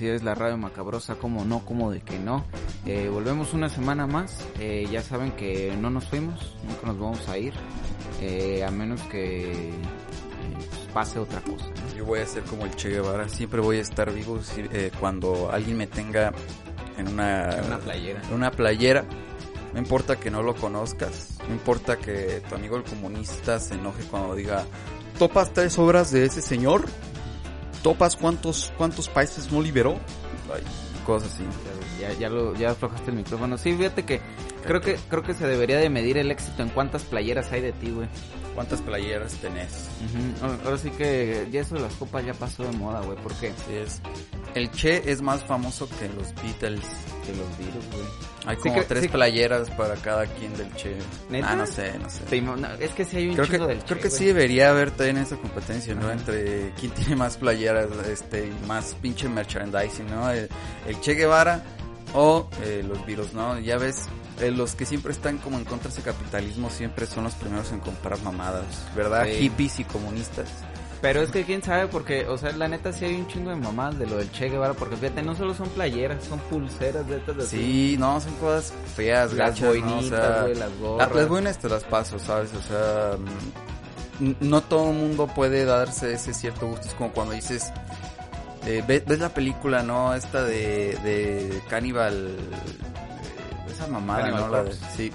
Así es, la radio macabrosa, como no, como de que no. Eh, volvemos una semana más, eh, ya saben que no nos fuimos, nunca nos vamos a ir, eh, a menos que pues, pase otra cosa. ¿no? Yo voy a ser como el Che Guevara, siempre voy a estar vivo si- eh, cuando alguien me tenga en una, Una playera. en una playera. No importa que no lo conozcas, no importa que tu amigo el comunista se enoje cuando diga, ¿topas tres obras de ese señor? ¿Topas cuántos, cuántos países no liberó? Ay, cosas así. Ya, ya, lo, ya aflojaste el micrófono. Sí, fíjate que creo que creo que se debería de medir el éxito en cuántas playeras hay de ti, güey. ¿Cuántas playeras tenés? Ahora- Ahora sí que ya eso de las copas ya pasó de moda, güey. ¿Por qué? Es. El Che es más famoso que los Beatles. Que los virus, güey. Hay Sí como que- tres sí. playeras para cada quien del Che. ¿Neta? Ah, no sé, no sé. Es que sí hay un Creo que, del creo Che, que sí debería haber también esa competencia, ¿no? Ajá. Entre quién tiene más playeras, este, y más pinche merchandising, ¿no? El, el Che Guevara o eh, los virus, ¿no? Ya ves, eh, los que siempre están como en contra de ese capitalismo siempre son los primeros en comprar mamadas, ¿verdad? Sí. Hippies y comunistas. Pero es que quién sabe, porque, o sea, la neta sí hay un chingo de mamás de lo del Che Guevara, porque fíjate, no solo son playeras, son pulseras de estas de Sí, no, son cosas feas, las gachas, ¿no? O boinitas, sea, las La- gorras. las boinas te las paso, ¿sabes? O sea, no todo el mundo puede darse ese cierto gusto. Es como cuando dices, eh, ve- ves, la película, ¿no? Esta de, de Cannibal, eh, esa mamada, Cannibal ¿no? La de- sí.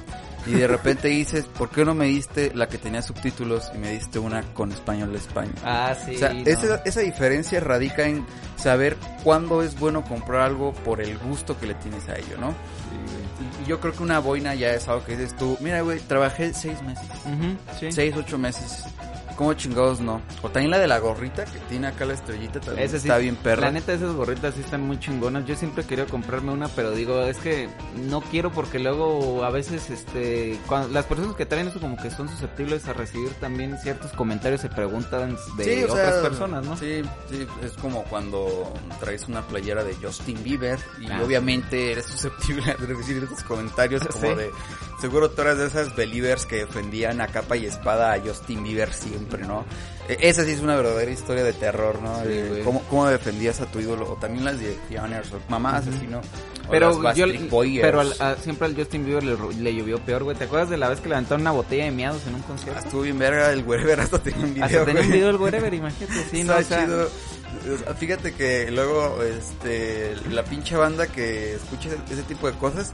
Y de repente dices, ¿por qué no me diste la que tenía subtítulos y me diste una con español de España? Ah, sí. o sea, no. esa, esa diferencia radica en saber cuándo es bueno comprar algo por el gusto que le tienes a ello, ¿no? Sí. Y yo creo que una boina ya es algo que dices tú, mira, güey, trabajé seis meses, Ujú, sí. seis, ocho meses. ¿Cómo chingados no? O también la de la gorrita que tiene acá la estrellita también Esa sí, está bien perra. La neta, esas gorritas sí están muy chingonas. Yo siempre querido comprarme una, pero digo, es que no quiero porque luego a veces, este, cuando las personas que traen eso como que son susceptibles a recibir también ciertos comentarios y preguntas de Sí, o otras sea, personas, ¿no? Sí, sí, es como cuando traes una playera de Justin Bieber y Ah, obviamente eres susceptible a recibir estos comentarios como Sí. de, seguro tú eras de esas believers que defendían a capa y espada a Justin Bieber siempre, ¿no? E- Esa sí es una verdadera historia de terror, ¿no? Sí, De cómo, cómo defendías a tu ídolo, o también las direcciones, o mamás Ujú. así, ¿no? O Pero las yo, pero al- a- siempre al Justin Bieber le, le llovió peor, güey. ¿Te acuerdas de la vez que levantaron una botella de miados en un Ah, concierto? estuvo bien verga el wherever hasta tenía un video, Hasta tenía un video del wherever, imagínate, sí, no, o sea, chido. Fíjate que luego, este, la pinche banda que escucha ese tipo de cosas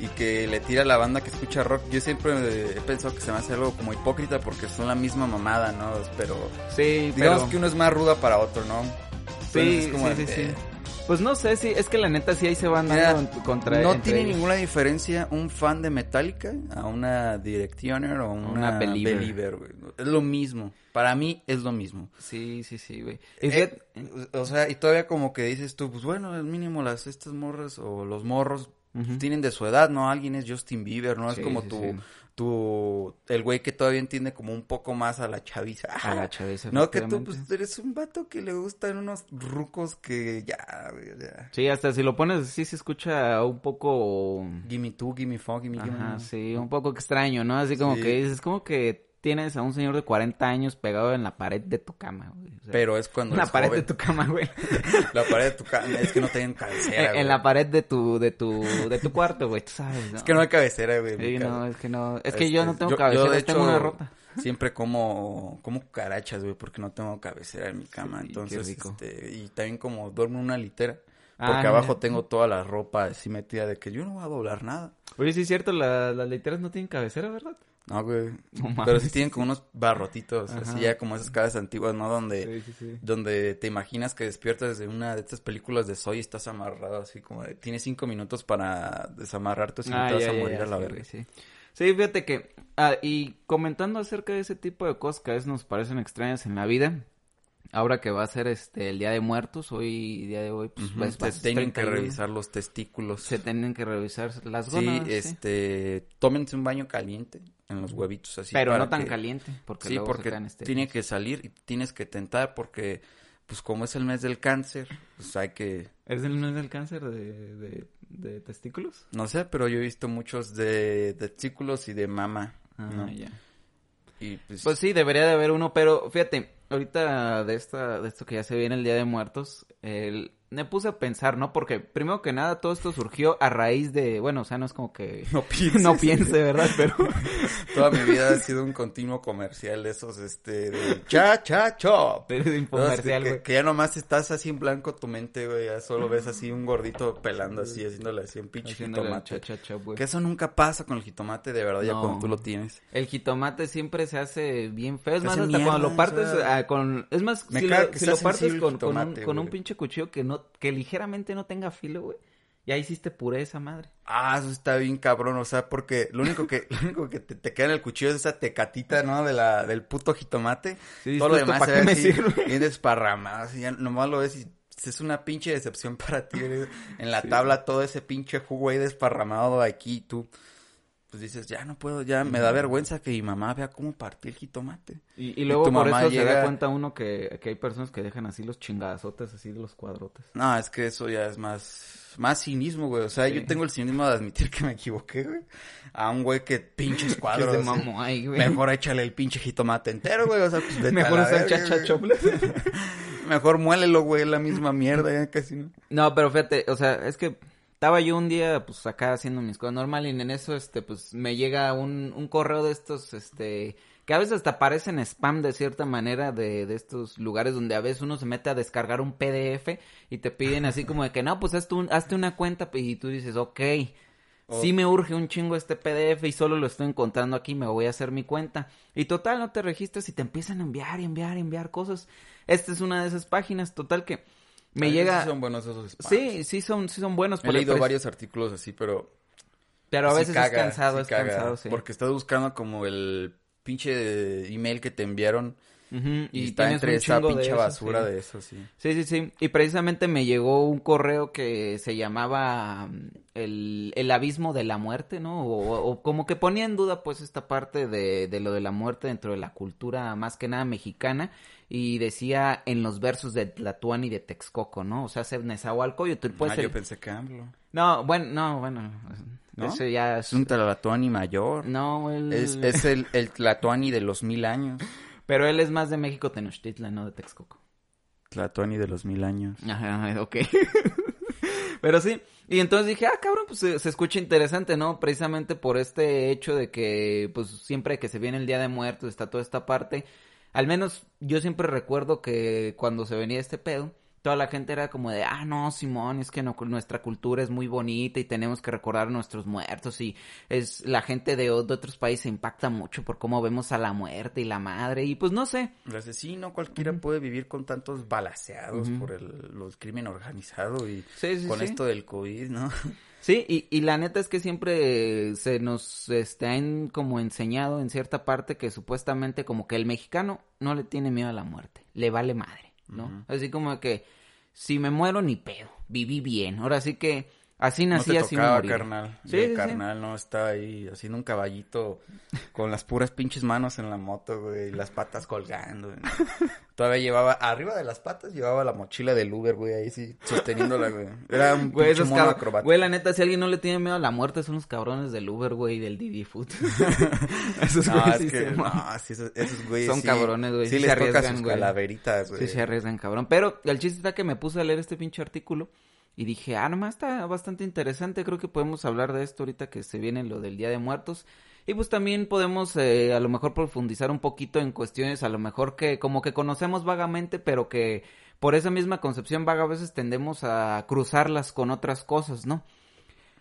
y que le tira a la banda que escucha rock, yo siempre he pensado que se me hace algo como hipócrita porque son la misma mamada, ¿no? Pero sí, digamos pero... que uno es más ruda para otro, ¿no? Sí, Entonces, es como sí, de, sí, sí. eh, Pues no sé, sí, es que la neta sí ahí se van Mira, dando contra no tiene ellos. ninguna diferencia un fan de Metallica a una Directioner o una, Una Believer. believer. güey. Es lo mismo. Para mí es lo mismo. Sí, sí, sí, güey. Eh, o sea, y todavía como que dices tú, pues bueno, el mínimo las estas morras o los morros Tienen de su edad, ¿no? Alguien es Justin Bieber, ¿no? Sí, es como sí, tu, sí. tu, el güey que todavía entiende como un poco más a la chaviza. A la chaviza, No, que tú pues eres un vato que le gustan unos rucos que ya. Sí, hasta si lo pones así se escucha un poco... Gimme two, gimme four, gimme, gimme. Ajá, sí, un poco extraño, ¿no? Así como que dices, como que tienes a un señor de 40 años pegado en la pared de tu cama, güey. O sea, Pero es cuando en la eres pared joven. de tu cama, güey. La pared de tu cama, es que no tienen cabecera, en, en güey. la pared de tu, de tu, de tu cuarto, güey, tú sabes, ¿no? Es que no hay cabecera, güey. Sí, no, es que no, es que yo no tengo cabecera, de tengo hecho, una rota. Siempre como, como cucarachas, güey, porque no tengo cabecera en mi cama. Sí, entonces, rico. este, y también como duermo en una litera. Ah, Porque abajo mira. tengo toda la ropa así metida de que yo no voy a doblar nada. Oye, sí es cierto, la- las literas no tienen cabecera, ¿verdad? No, güey. No. Pero sí tienen como unos barrotitos, Ajá. así ya como esas casas antiguas, ¿no? Donde, sí, sí. donde te imaginas que despiertas de una de estas películas de Soy y estás amarrado así como de, tienes cinco minutos para desamarrarte si no Ah, te vas ya, a morir ya, a la verga. Sí, fíjate que, ah, y comentando acerca de ese tipo de cosas que a veces nos parecen extrañas en la vida, ahora que va a ser este el Día de Muertos, hoy, día de hoy, pues, Ujú, pues, te va a ser tienen que 31, revisar los testículos. Se tienen que revisar las Sí, gónadas, sí. este, tómense un baño caliente en los huevitos así. Pero para no tan que- caliente, porque Sí, luego se porque este- tiene que salir y tienes que tentar porque, pues como es el mes del cáncer, pues hay que, ¿Es el mes del cáncer de, de, de testículos? no sé, pero yo he visto muchos de, de testículos y de mama, Ah, ¿no? ya. Y pues, Pues sí, debería de haber uno, pero fíjate, ahorita de esta, de esto que ya se viene el Día de Muertos, el, me puse a pensar, ¿no? Porque primero que nada todo esto surgió a raíz de, bueno, o sea, no es como que No pienses. no piense, ¿verdad? Pero Toda mi vida ha sido un continuo comercial de esos, este, de cha, cha, chop. infomercial, que, que ya nomás estás así en blanco tu mente, güey, ya solo ves así un gordito pelando así, haciéndole así un pinche jitomate. cha-cha-cha, güey. Que eso nunca pasa con el jitomate, de verdad, ya No. cuando tú lo tienes. El jitomate siempre se hace bien feo. Es Se más, hasta mierda, cuando lo partes o sea, ah, con... Es más, me si, lo, si lo partes con, el con, un, jitomate, con un pinche cuchillo que no que ligeramente no tenga filo, güey. Ya hiciste puré esa madre. Ah, eso está bien cabrón, o sea, porque lo único que, lo único que te, te queda en el cuchillo es esa tecatita, ¿no? De la, del puto jitomate. Sí, Todo lo ¿esto demás se ve así, bien desparramado, así, ya nomás lo ves y es una pinche decepción para ti. En la tabla todo ese pinche jugo ahí desparramado aquí y tú, pues dices, ya no puedo, ya me da vergüenza que mi mamá vea cómo partí el jitomate. Y, y luego tu por mamá eso se da llega- cuenta uno que, que hay personas que dejan así los chingadazotes, así de los cuadrotes. No, es que eso ya es más, más cinismo, güey. O sea, Sí. yo tengo el cinismo de admitir que me equivoqué, güey. A un güey que pinches cuadros. que se así. mamó ahí, güey. Mejor échale el pinche jitomate entero, güey. O sea, pues Mejor usa. Mejor muélelo, güey, la misma mierda, ya casi no. No, pero fíjate, o sea, es que estaba yo un día, pues, acá haciendo mis cosas normal y en eso, este, pues, me llega un, un correo de estos, este, que a veces hasta parecen spam de cierta manera de, de estos lugares donde a veces uno se mete a descargar un PDF y te piden así como de que, no, pues, hazte, un- hazte una cuenta y tú dices, ok, O- sí me urge un chingo este PDF y solo lo estoy encontrando aquí, me voy a hacer mi cuenta. Y total, no te registras y te empiezan a enviar y enviar y enviar cosas. Esta es una de esas páginas, total que me Ay, llega... sí son buenos esos spams. Sí, sí son, sí son buenos. He leído varios artículos así, pero. Pero a veces caga, es cansado, es caga, cansado, sí. Porque estás buscando como el pinche email que te enviaron. Ujú, Y, está tienes entre esa de pinche eso, basura sí. de eso, sí. Sí, sí, sí. Y precisamente me llegó un correo que se llamaba mm, el, el abismo de la muerte, ¿no? O, o como que ponía en duda pues esta parte de, de lo de la muerte dentro de la cultura más que nada mexicana. Y decía en los versos de Tlatuán y de Texcoco, ¿no? O sea, se Nezahualcóyotl, puede ah, ser... yo pensé que AMLO. No, bueno, no, bueno. ¿No? Ese ya Es un Tlatuani mayor. No, él... Es, es el, el Tlatuani de los mil años. Pero él es más de México Tenochtitlan, no de Texcoco. Tlatuani de los mil años. Ajá, ok. Pero sí, y entonces dije, ah, cabrón, pues se, se escucha interesante, ¿no? Precisamente por este hecho de que, pues siempre que se viene el Día de Muertos está toda esta parte. Al menos yo siempre recuerdo que cuando se venía este pedo, toda la gente era como de, ah, no, Simón, es que no- nuestra cultura es muy bonita y tenemos que recordar a nuestros muertos y es la gente de, otros países se impacta mucho por cómo vemos a la muerte y la madre y pues no sé, El asesino cualquiera puede vivir con tantos balaseados por el los crimen organizado y Sí, sí, con sí. esto del COVID, ¿no? Sí, y, y la neta es que siempre se nos este, han como enseñado en cierta parte que supuestamente como que el mexicano no le tiene miedo a la muerte, le vale madre, ¿no? Así como que si me muero ni pedo, viví bien, ahora sí que así No nací, así me moriré. carnal. Sí, sí, sí. carnal, no estaba ahí haciendo un caballito con las puras pinches manos en la moto, güey, y las patas colgando. güey. Todavía llevaba, arriba de las patas llevaba la mochila del Uber, güey, ahí sí, sosteniéndola, güey. Era un Güey, pinche mono acrobático. güey, la neta, si alguien no le tiene miedo a la muerte, son los cabrones del Uber, güey, y del Didi Food. esos No, güeyes es sí que, no, sí, esos, esos güeyes Son sí- cabrones, güey, Sí, sí les se toca arriesgan, sus güey. calaveritas, güey. Sí, se arriesgan, cabrón. Pero el chiste está que me puse a leer este pinche artículo y dije, ah, nomás está bastante interesante. Creo que podemos hablar de esto ahorita que se viene lo del Día de Muertos. Y pues también podemos eh, a lo mejor profundizar un poquito en cuestiones a lo mejor que como que conocemos vagamente, pero que por esa misma concepción vaga a veces tendemos a cruzarlas con otras cosas, ¿no?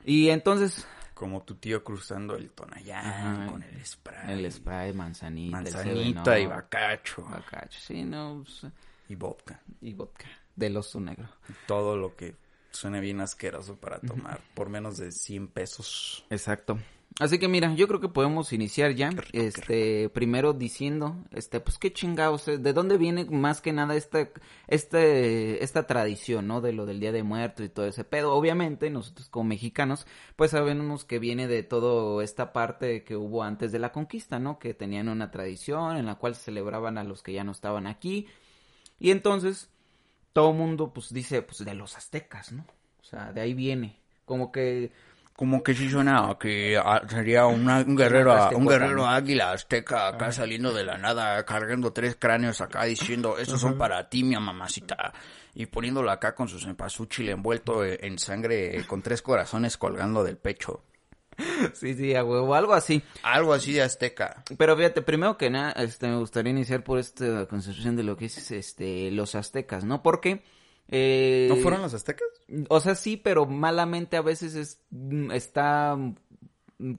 Y entonces, Como tu tío cruzando el Tonayán Ajá, con el spray. el spray, manzanita, el Manzanita y bacacho. bacacho, sí, no, pues, Y vodka. y vodka del oso negro. Todo lo que suene bien asqueroso para tomar por menos de 100 pesos. Exacto. Así que mira, yo creo que podemos iniciar ya, rico, este, primero diciendo, este, pues qué chingados, eh, de dónde viene más que nada esta, este, esta tradición, ¿no? De lo del Día de Muertos y todo ese pedo. Obviamente, nosotros como mexicanos, pues sabemos que viene de todo esta parte que hubo antes de la conquista, ¿no? Que tenían una tradición en la cual se celebraban a los que ya no estaban aquí. Y entonces, todo mundo, pues dice, pues de los aztecas, ¿no? O sea, de ahí viene. Como que Como que sí suena que ah, sería una- un guerrero, un guerrero águila azteca acá saliendo de la nada, cargando tres cráneos acá diciendo, estos son para ti, mi mamacita. Y poniéndolo acá con su cempasúchil envuelto eh, en sangre con tres corazones colgando del pecho. Sí, sí, a huevo, algo así. Algo así de azteca. Pero fíjate, primero que nada, este, me gustaría iniciar por esta concepción de lo que es este, los aztecas, ¿no? Porque... Eh, ¿No fueron los aztecas? O sea, sí, pero malamente a veces es, mm, está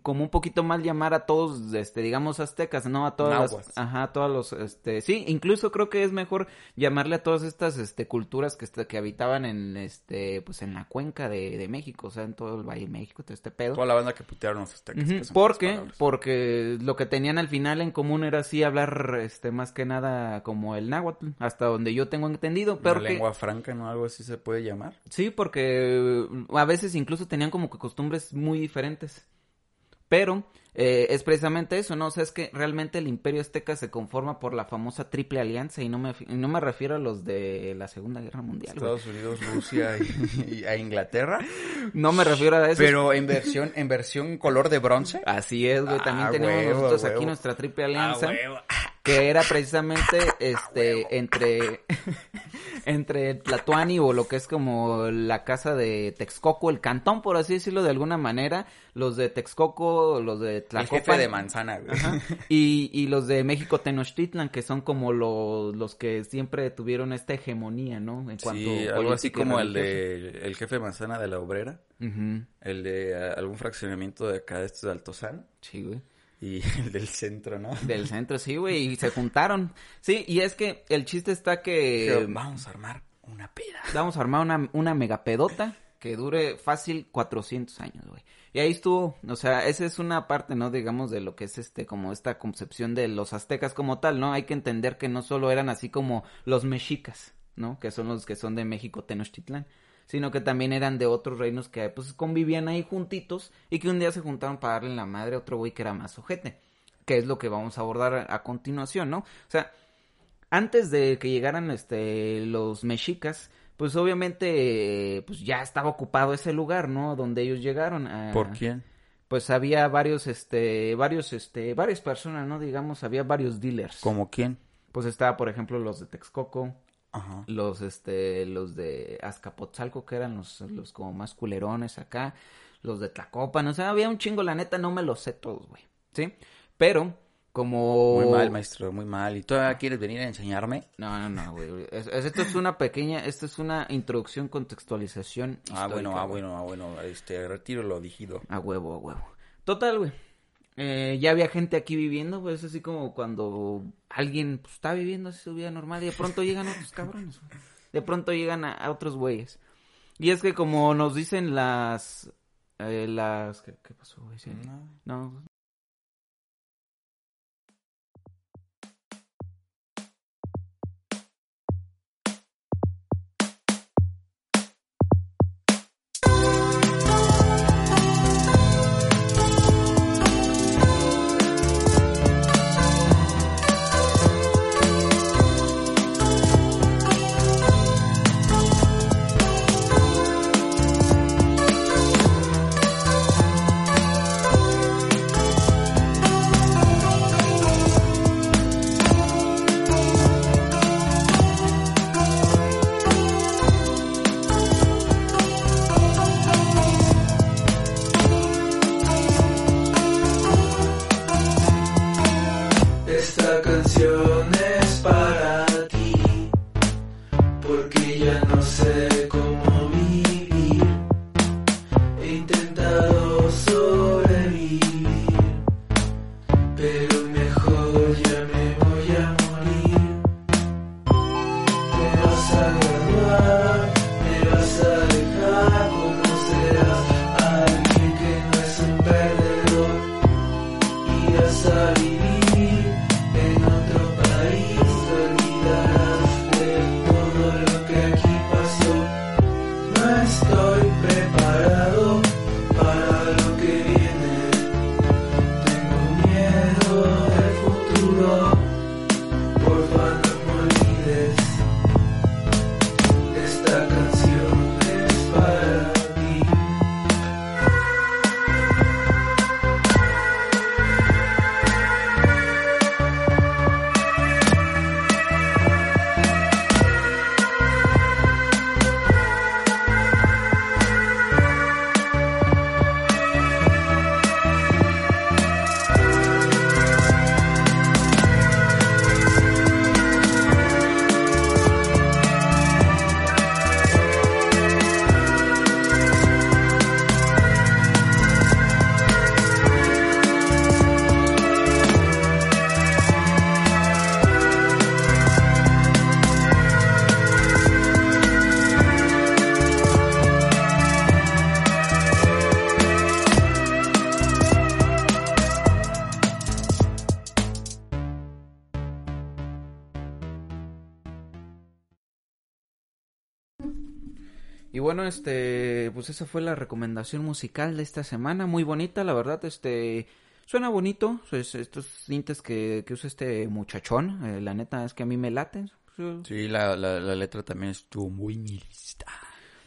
como un poquito mal llamar a todos, este, digamos, aztecas, ¿no? A todas Nahuas. las, ajá, a todos los, este, sí, incluso creo que es mejor llamarle a todas estas, este, culturas que, este, que habitaban en, este, pues en la cuenca de, de México, o sea, en todo el Valle de México, todo este pedo. Toda la banda que putearon los aztecas. Son ¿Por qué? Porque lo que tenían al final en común era así hablar, este, más que nada como el náhuatl, hasta donde yo tengo entendido, Una pero que... lengua franca, ¿no? Algo así se puede llamar. Sí, porque a veces incluso tenían como que costumbres muy diferentes. Pero eh, es precisamente eso, ¿no? O sea, es que realmente el imperio azteca se conforma por la famosa triple alianza y no me, y no me refiero a los de la Segunda Guerra Mundial, güey. Estados Unidos, Rusia y, y a Inglaterra. No me refiero a eso. Pero en versión, en versión color de bronce. Así es, güey. También Ah, tenemos huevo, nosotros aquí nuestra triple Ah, alianza. huevo. Que era precisamente este entre entre Tlatuani o lo que es como la casa de Texcoco, el cantón por así decirlo de alguna manera, los de Texcoco, los de El Tlacopan jefe de manzana, güey. Ajá. y, y los de México Tenochtitlan que son como los, los que siempre tuvieron esta hegemonía, ¿no? En cuanto Sí, algo así como el de el jefe de manzana de la obrera, el de eh, algún fraccionamiento de acá de estos de Altozano Sí, güey. Y el del centro, ¿no? Del centro, sí, güey, y se juntaron. Sí, y es que el chiste está que vamos a armar una peda. Vamos a armar una, una megapedota que dure fácil 400 años, güey. Y ahí estuvo, o sea, esa es una parte, ¿no? Digamos, de lo que es este, como esta concepción de los aztecas como tal, ¿no? Hay que entender que no solo eran así como los mexicas, ¿no? Que son los que son de México, Tenochtitlán. Sino que también eran de otros reinos que, pues, convivían ahí juntitos y que un día se juntaron para darle la madre a otro güey que era más ojete. Que es lo que vamos a abordar a, continuación, ¿no? O sea, antes de que llegaran este los mexicas, pues obviamente pues ya estaba ocupado ese lugar, ¿no? Donde ellos llegaron. a- ¿Por quién? Pues había varios este varios este varias personas, ¿no? Digamos, había varios dealers. ¿Como quién? Pues estaba, por ejemplo, los de Texcoco, Ajá. los este los de Azcapotzalco que eran los los como más culerones acá, los de Tlacopan, o sea, había un chingo, la neta no me los sé todos, güey. ¿Sí? Pero como Muy mal, maestro, muy mal. ¿Y todavía quieres venir a enseñarme? no, no, no, güey. Es- es- esto es una pequeña, esto es una introducción, contextualización. Ah, bueno, ah, bueno, ah, bueno. Este, retiro lo digido. A huevo, a huevo. Total, güey. Eh, ya había gente aquí viviendo, pues es así como cuando alguien pues, está viviendo así su vida normal y de pronto llegan otros cabrones. De pronto llegan a, a otros güeyes. Y es que como nos dicen las... eh, las... ¿Qué, qué pasó, güey? Sí. No. Bueno, este, pues esa fue la recomendación musical de esta semana, muy bonita, la verdad, este, suena bonito, pues, estos cintas que, que usa este muchachón, eh, la neta es que a mí me laten. Sí, la, la, la letra también estuvo muy nihilista.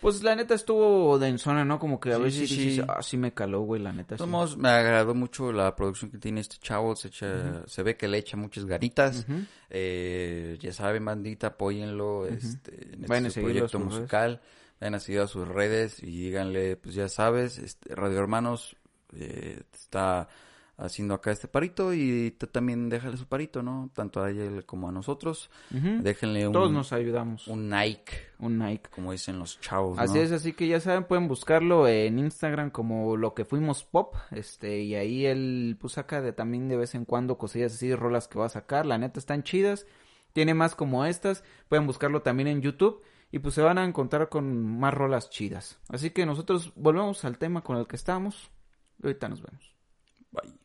Pues la neta estuvo densona, ¿no? Como que a Sí, veces sí, dices, sí. ah, sí me caló, güey, la neta. sí". Somos, me agradó mucho la producción que tiene este chavo, se, echa, se ve que le echa muchas ganitas. Ujú. Eh, ya saben, bandita, apóyenlo este, en Vayan a este seguirlo a proyecto musical. Vayan a seguir a sus redes y díganle, pues ya sabes, este, Radio Hermanos eh, está haciendo acá este parito y también déjale su parito, ¿no? Tanto a él como a nosotros. Déjenle un, Todos nos ayudamos. un Nike, Un Nike. como dicen los chavos, Así ¿no? es, así que ya saben, pueden buscarlo en Instagram como lo que fuimos pop, este, y ahí él pues saca de también de vez en cuando cosillas así, rolas que va a sacar, la neta están chidas, tiene más como estas, pueden buscarlo también en YouTube y pues se van a encontrar con más rolas chidas. Así que nosotros volvemos al tema con el que estamos, y ahorita nos vemos. Bye.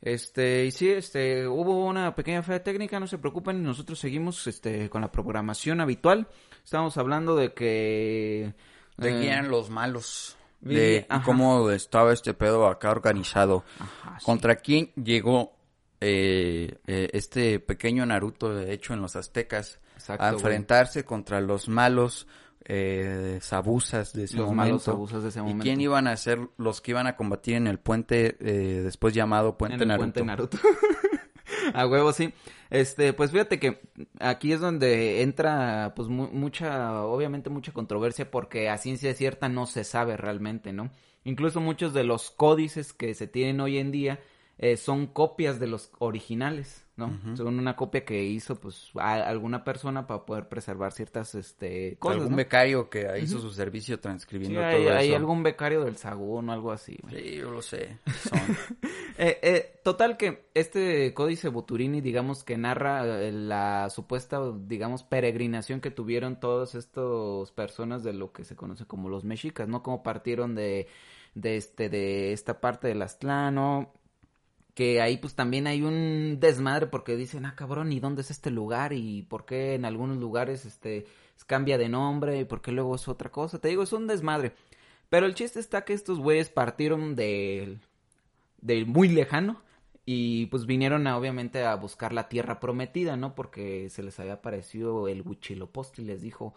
Este, y sí, este, hubo una pequeña falla técnica, no se preocupen, nosotros seguimos, este, con la programación habitual. Estamos hablando de que... ¿De eh, quién eran los malos? De cómo estaba este pedo acá organizado. Ajá, sí. ¿Contra quién llegó eh, eh, este pequeño Naruto, de hecho, en los aztecas? Exacto, a güey. enfrentarse contra los malos eh, sabusas de ese Los momento. malos abusos de ese ¿Y quién iban a ser los que iban a combatir en el puente eh, después llamado Puente en el Naruto? puente Naruto. a huevo, sí. Este, pues fíjate que aquí es donde entra, pues, mu- mucha, obviamente mucha controversia porque a ciencia cierta no se sabe realmente, ¿no? Incluso muchos de los códices que se tienen hoy en día eh, son copias de los originales, ¿no? Son una copia que hizo, pues, a- alguna persona para poder preservar ciertas, este, cosas, Algún ¿no? becario que hizo su servicio Sí, transcribiendo hay, todo hay eso. algún becario del Sagún o algo así, güey. Sí, yo lo sé. Son. Eh, eh, total que este códice Buturini, digamos que narra eh, la supuesta, digamos, peregrinación que tuvieron todas estas personas de lo que se conoce como los mexicas, ¿no? Como partieron de, de este, de esta parte del Aztlano, que ahí pues también hay un desmadre porque dicen, ah cabrón, ¿y dónde es este lugar? ¿Y por qué en algunos lugares este cambia de nombre? ¿Y por qué luego es otra cosa? Te digo, es un desmadre. Pero el chiste está que estos güeyes partieron de, de muy lejano y pues vinieron a, obviamente a buscar la tierra prometida, ¿no? Porque se les había aparecido el Huichilopochtli y les dijo,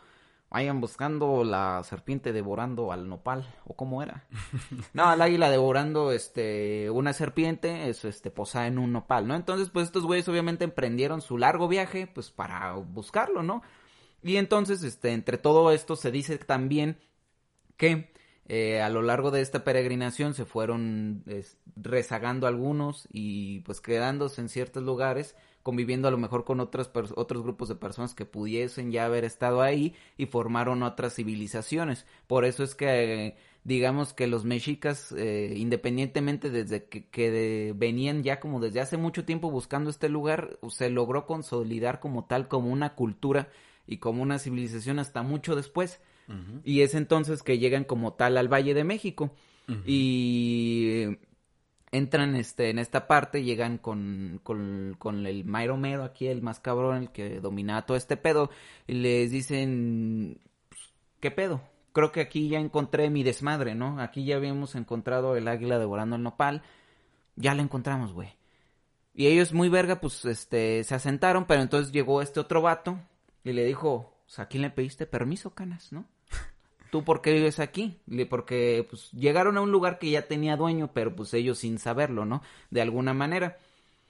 vayan buscando la serpiente devorando al nopal, o cómo era. No, al águila devorando este una serpiente, eso este posada en un nopal, ¿no? Entonces, pues estos güeyes obviamente emprendieron su largo viaje pues para buscarlo, ¿no? Y entonces, este, entre todo esto se dice también que eh, a lo largo de esta peregrinación se fueron es, rezagando algunos y pues quedándose en ciertos lugares, conviviendo a lo mejor con otras otros grupos de personas que pudiesen ya haber estado ahí y formaron otras civilizaciones. Por eso es que eh, digamos que los mexicas, eh, independientemente desde que, que de- venían ya como desde hace mucho tiempo buscando este lugar, se logró consolidar como tal, como una cultura y como una civilización hasta mucho después. Y es entonces que llegan como tal al Valle de México. Y entran este, en esta parte, llegan con, con, con el Mairo Mero aquí, el más cabrón, el que dominaba todo este pedo. Y les dicen, pues, ¿qué pedo? Creo que aquí ya encontré mi desmadre, ¿no? Aquí ya habíamos encontrado el águila devorando el nopal. Ya la encontramos, güey. Y ellos muy verga, pues, este, se asentaron, pero entonces llegó este otro vato y le dijo, pues, ¿a quién le pediste permiso, canas, no? ¿Tú por qué vives aquí? Porque, pues, llegaron a un lugar que ya tenía dueño, pero, pues, ellos sin saberlo, ¿no? De alguna manera.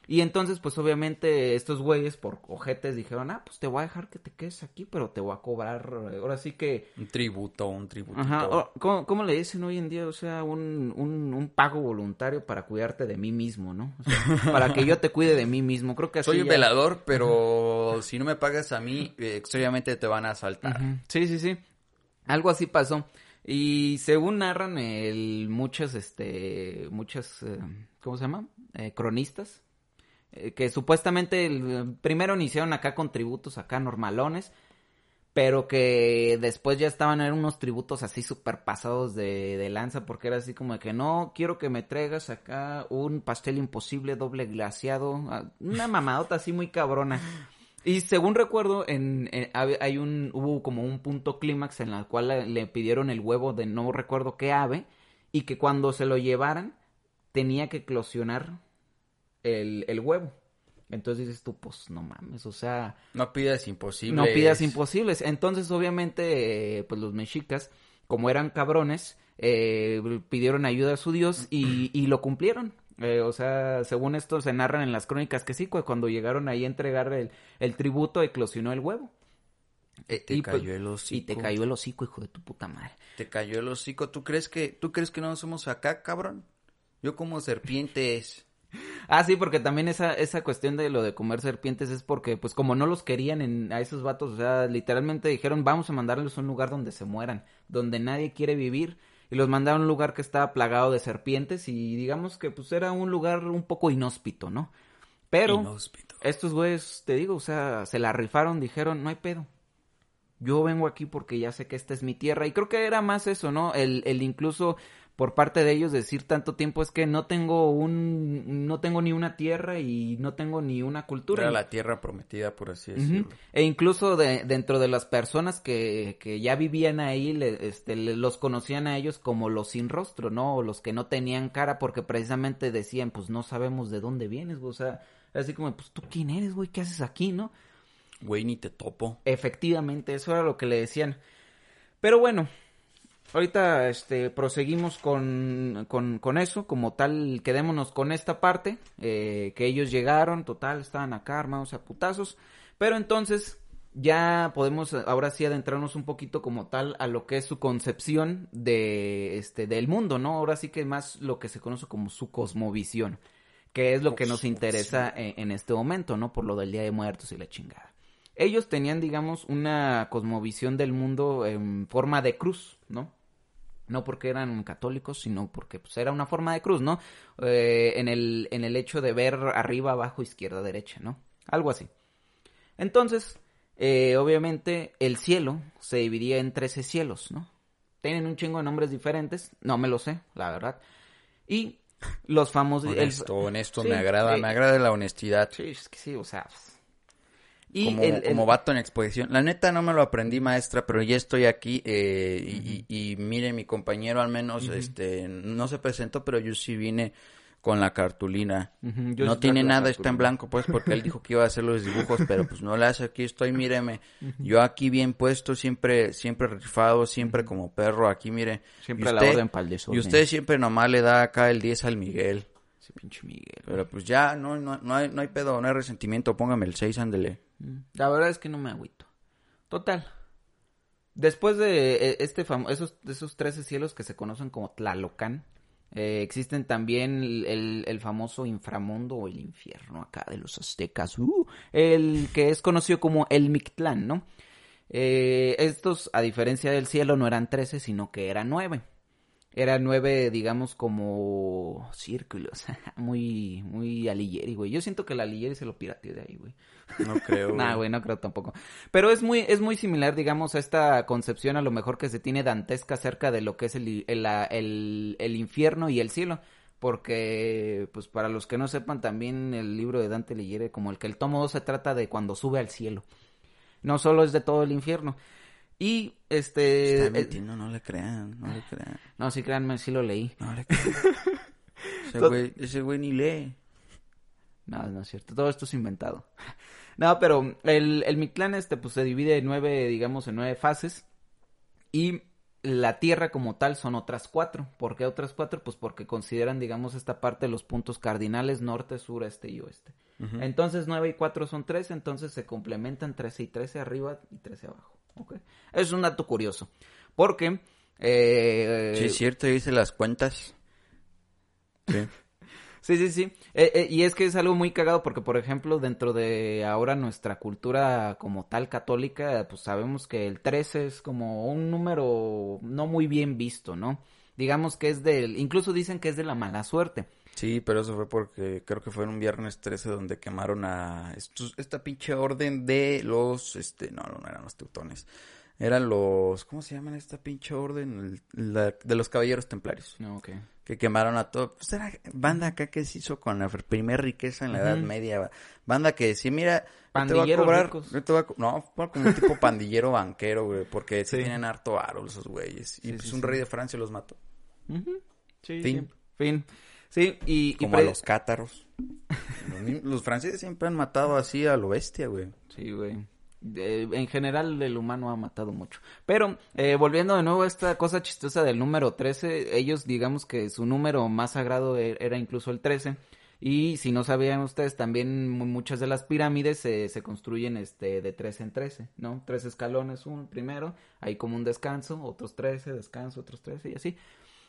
Y entonces, pues, obviamente, estos güeyes, por ojetes, dijeron, ah, pues, te voy a dejar que te quedes aquí, pero te voy a cobrar, ahora sí que... Un tributo, un tributo. Ajá, ¿cómo, cómo le dicen hoy en día? O sea, un, un, un pago voluntario para cuidarte de mí mismo, ¿no? O sea, para que yo te cuide de mí mismo. Creo que así Soy un velador, pero si no me pagas a mí, eh, extrañamente te van a asaltar. Sí, sí, sí. Algo así pasó. Y según narran el, muchas, este, muchas, eh, ¿cómo se llama? Eh, cronistas. eh, que supuestamente primero iniciaron acá con tributos acá normalones. Pero que después ya estaban en unos tributos así súper pasados de, de lanza. Porque era así como de que no, quiero que me traigas acá un pastel imposible doble glaciado. ah, Una mamadota así muy cabrona. Y según recuerdo, en, en- hay un, hubo como un punto clímax en la cual le, le pidieron el huevo de no recuerdo qué ave y que cuando se lo llevaran tenía que eclosionar el, el huevo. Entonces dices tú, pues no mames, o sea, No pidas imposible. no pidas imposibles. Entonces, obviamente, eh, pues los mexicas, como eran cabrones, eh, pidieron ayuda a su dios y, y lo cumplieron. Eh, o sea, según esto se narran en las crónicas que sí, cu- cuando llegaron ahí a entregar el, el tributo, eclosionó el huevo. Y te Y, pues, cayó el hocico. Y te cayó el hocico, hijo de tu puta madre. Te cayó el hocico. ¿Tú crees que, tú crees que no somos acá, cabrón? Yo como serpientes. Ah, sí, porque también esa, esa cuestión de lo de comer serpientes es porque, pues, como no los querían en, a esos vatos, o sea, literalmente dijeron, vamos a mandarles a un lugar donde se mueran, donde nadie quiere vivir, y los mandaron a un lugar que estaba plagado de serpientes, y digamos que, pues, era un lugar un poco inhóspito, ¿no? Pero, Inhóspito. estos güeyes, te digo, o sea, se la rifaron, dijeron, no hay pedo. Yo vengo aquí porque ya sé que esta es mi tierra. Y creo que era más eso, ¿no? El, el incluso por parte de ellos decir tanto tiempo es que no tengo un, no tengo ni una tierra y no tengo ni una cultura. Era la tierra prometida, por así decirlo. E incluso de, dentro de las personas que, que ya vivían ahí, le- este, le- los conocían a ellos como los sin rostro, ¿no? O los que no tenían cara porque precisamente decían, pues no sabemos de dónde vienes, güey. O sea, así como, pues tú quién eres, güey, ¿qué haces aquí, no? Güey, ni te topo. Efectivamente, eso era lo que le decían. Pero bueno, ahorita este, proseguimos con, con, con eso, como tal, quedémonos con esta parte, eh, que ellos llegaron, total, estaban acá armados a putazos, pero entonces ya podemos ahora sí adentrarnos un poquito como tal a lo que es su concepción de este del mundo, ¿no? Ahora sí que más lo que se conoce como su cosmovisión, que es lo que nos interesa en, en este momento, ¿no? Por lo del Día de Muertos y la chingada. Ellos tenían, digamos, una cosmovisión del mundo en forma de cruz, ¿no? No porque eran católicos, sino porque pues, era una forma de cruz, ¿no? Eh, en, el, en el hecho de ver arriba, abajo, izquierda, derecha, ¿no? Algo así. Entonces, eh, obviamente, el cielo se dividía en 13 cielos, ¿no? Tienen un chingo de nombres diferentes, no me lo sé, la verdad. Y los famosos... el- Honesto, honesto, Sí, me agrada, me agrada la honestidad. Sí, es que sí, o sea... Y como, el- el- como vato en exposición. La neta no me lo aprendí, maestra, pero ya estoy aquí eh, y, y- y mire, mi compañero al menos este no se presentó, pero yo sí vine con la cartulina. Yo no tiene nada, está en blanco, pues, porque él dijo que iba a hacer los dibujos, pero pues no le hace, aquí estoy, míreme. Yo aquí bien puesto, siempre siempre rifado, siempre como perro, aquí, mire. Siempre a la orden pa'l Y usted siempre nomás le da acá el 10 al Miguel. Ese pinche Miguel. Pero pues ya, no, no, no, hay, no hay pedo, no hay resentimiento, póngame el 6, ándele. Mm, La verdad es que no me agüito. Total. Después de eh, este famo- esos, esos 13 cielos que se conocen como Tlalocan, eh, existen también el, el- el famoso inframundo o el infierno acá de los aztecas, uh, el que es conocido como el Mictlán, ¿no? Eh, estos, a diferencia del cielo, no eran 13, sino que eran 9. Eran nueve, digamos, como círculos. muy, muy Alighieri, güey. Yo siento que la Alighieri se lo pirateó de ahí, güey. No creo. Nah, güey, no creo tampoco. Pero es muy, es muy similar, digamos, a esta concepción a lo mejor que se tiene dantesca acerca de lo que es el, el, el- el infierno y el cielo. Porque, pues para los que no sepan, también el libro de Dante Alighieri, como el que el tomo 2 se trata de cuando sube al cielo. No solo es de todo el infierno. Y, este... Está eh, mintiendo, no le crean, no le crean, no, sí, créanme, sí lo leí. no le crean. Ese güey, ese güey ni lee. No, no es cierto. Todo esto es inventado. No, pero el, el Mictlán este, pues se divide en nueve, digamos, en nueve fases. Y la Tierra como tal son otras cuatro. ¿Por qué otras cuatro? Pues porque consideran, digamos, esta parte de los puntos cardinales norte, sur, este y oeste. Entonces nueve y cuatro son trece, entonces se complementan trece y trece arriba y trece abajo. Es un dato curioso. Porque... eh, Sí, es cierto, hice las cuentas. Sí. Sí, sí, sí. Eh, eh, y es que es algo muy cagado porque, por ejemplo, dentro de ahora nuestra cultura como tal católica, pues sabemos que el 13 es como un número no muy bien visto, ¿no? Digamos que es del, incluso dicen que es de la mala suerte. Sí, pero eso fue porque creo que fue en un viernes 13 donde quemaron a estos, esta pinche orden de los, este, no, no eran los teutones. Eran los, ¿cómo se llaman esta pinche orden? El- la- de los caballeros templarios. No, ok. Que quemaron a todo. Pues era banda acá que se hizo con la primera riqueza en la Edad. Media. Banda que decía, mira, te a cobrar. ricos. yo te voy a co- no, fue como un tipo pandillero banquero, güey. Porque sí tienen harto aro esos güeyes. Y Sí, pues sí, un rey de Francia los mató. Ujú. Sí, Fin. sí. Fin. Sí, y... y Como pre- a los cátaros. los, franceses siempre han matado así a lo bestia, güey. Sí, güey. De- en general el humano ha matado mucho. Pero eh, volviendo de nuevo a esta cosa chistosa del número 13, ellos digamos que su número más sagrado e- era incluso el 13. Y si no sabían ustedes, también mu- muchas de las pirámides se, se construyen este de 13 en 13, ¿no? Tres escalones, uno primero, ahí como un descanso, otros 13, descanso, otros 13 y así.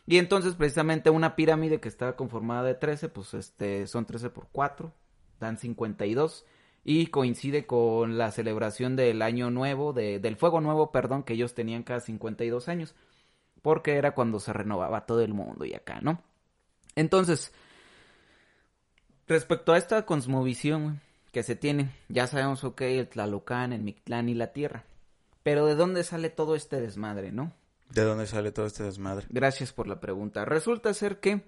Y entonces precisamente una pirámide que estaba conformada de 13, pues este son 13 por 4, dan 52 y coincide con la celebración del año nuevo, de, del fuego nuevo, perdón, que ellos tenían cada 52 años, porque era cuando se renovaba todo el mundo y acá, ¿no? Entonces, respecto a esta cosmovisión que se tiene, ya sabemos, ok, el Tlalocan, el Mictlán y la Tierra, pero ¿de dónde sale todo este desmadre, no? ¿De dónde sale todo este desmadre? Gracias por la pregunta. Resulta ser que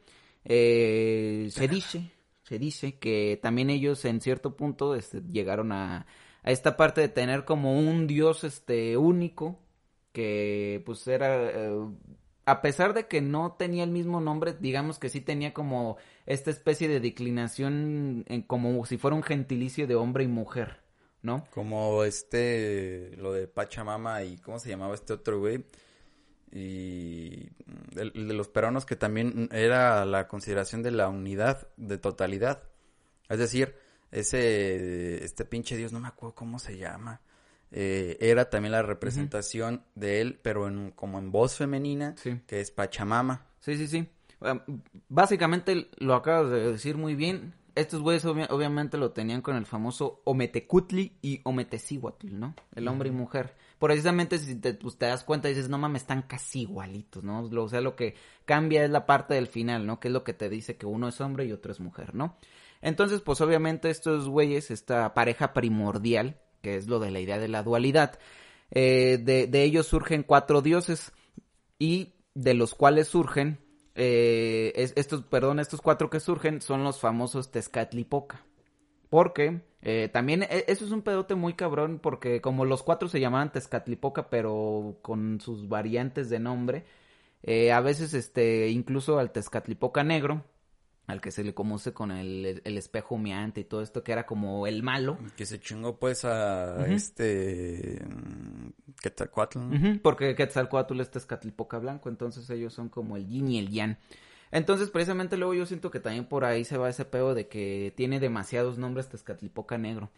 eh, se dice, se dice que también ellos en cierto punto este, llegaron a, a esta parte de tener como un dios este único que pues era eh, a pesar de que no tenía el mismo nombre, digamos que sí tenía como esta especie de declinación en como si fuera un gentilicio de hombre y mujer, ¿no? Como este, lo de Pachamama y ¿cómo se llamaba este otro güey? Y el, el de los peruanos que también era la consideración de la unidad, de totalidad. Es decir, ese, este pinche dios, no me acuerdo cómo se llama, eh, era también la representación de él, pero en, como en voz femenina, Sí. que es Pachamama. Sí, sí, sí. Um, Básicamente lo acabas de decir muy bien. Estos güeyes obvia- obviamente lo tenían con el famoso Ometecutli y Ometecihuatl, ¿no? El hombre y mujer. Precisamente si te, pues, te das cuenta dices, no mames, están casi igualitos, ¿no? Lo- O sea, lo que cambia es la parte del final, ¿no? Que es lo que te dice que uno es hombre y otro es mujer, ¿no? Entonces, pues obviamente estos güeyes, esta pareja primordial, que es lo de la idea de la dualidad, eh, de, ellos surgen cuatro dioses y de los cuales surgen eh, es- estos, perdón, estos cuatro que surgen son los famosos Tezcatlipoca. Porque eh, también e- eso es un pedote muy cabrón porque como los cuatro se llamaban Tezcatlipoca pero con sus variantes de nombre, eh, a veces este incluso al Tezcatlipoca negro, al que se le conoce con el, el espejo humeante y todo esto que era como el malo, Que se chingó pues a Ujú. este... mm. Ujú, porque Quetzalcóatl es Tezcatlipoca blanco, entonces ellos son como el yin y el yang. Entonces, precisamente luego yo siento que también por ahí se va ese pedo de que tiene demasiados nombres Tezcatlipoca negro.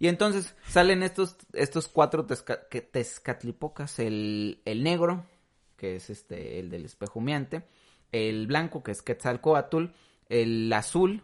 Y entonces salen estos, estos cuatro Tezcatlipocas, el, el negro, que es este, el del espejo humeante, el blanco, que es Quetzalcóatl, el azul,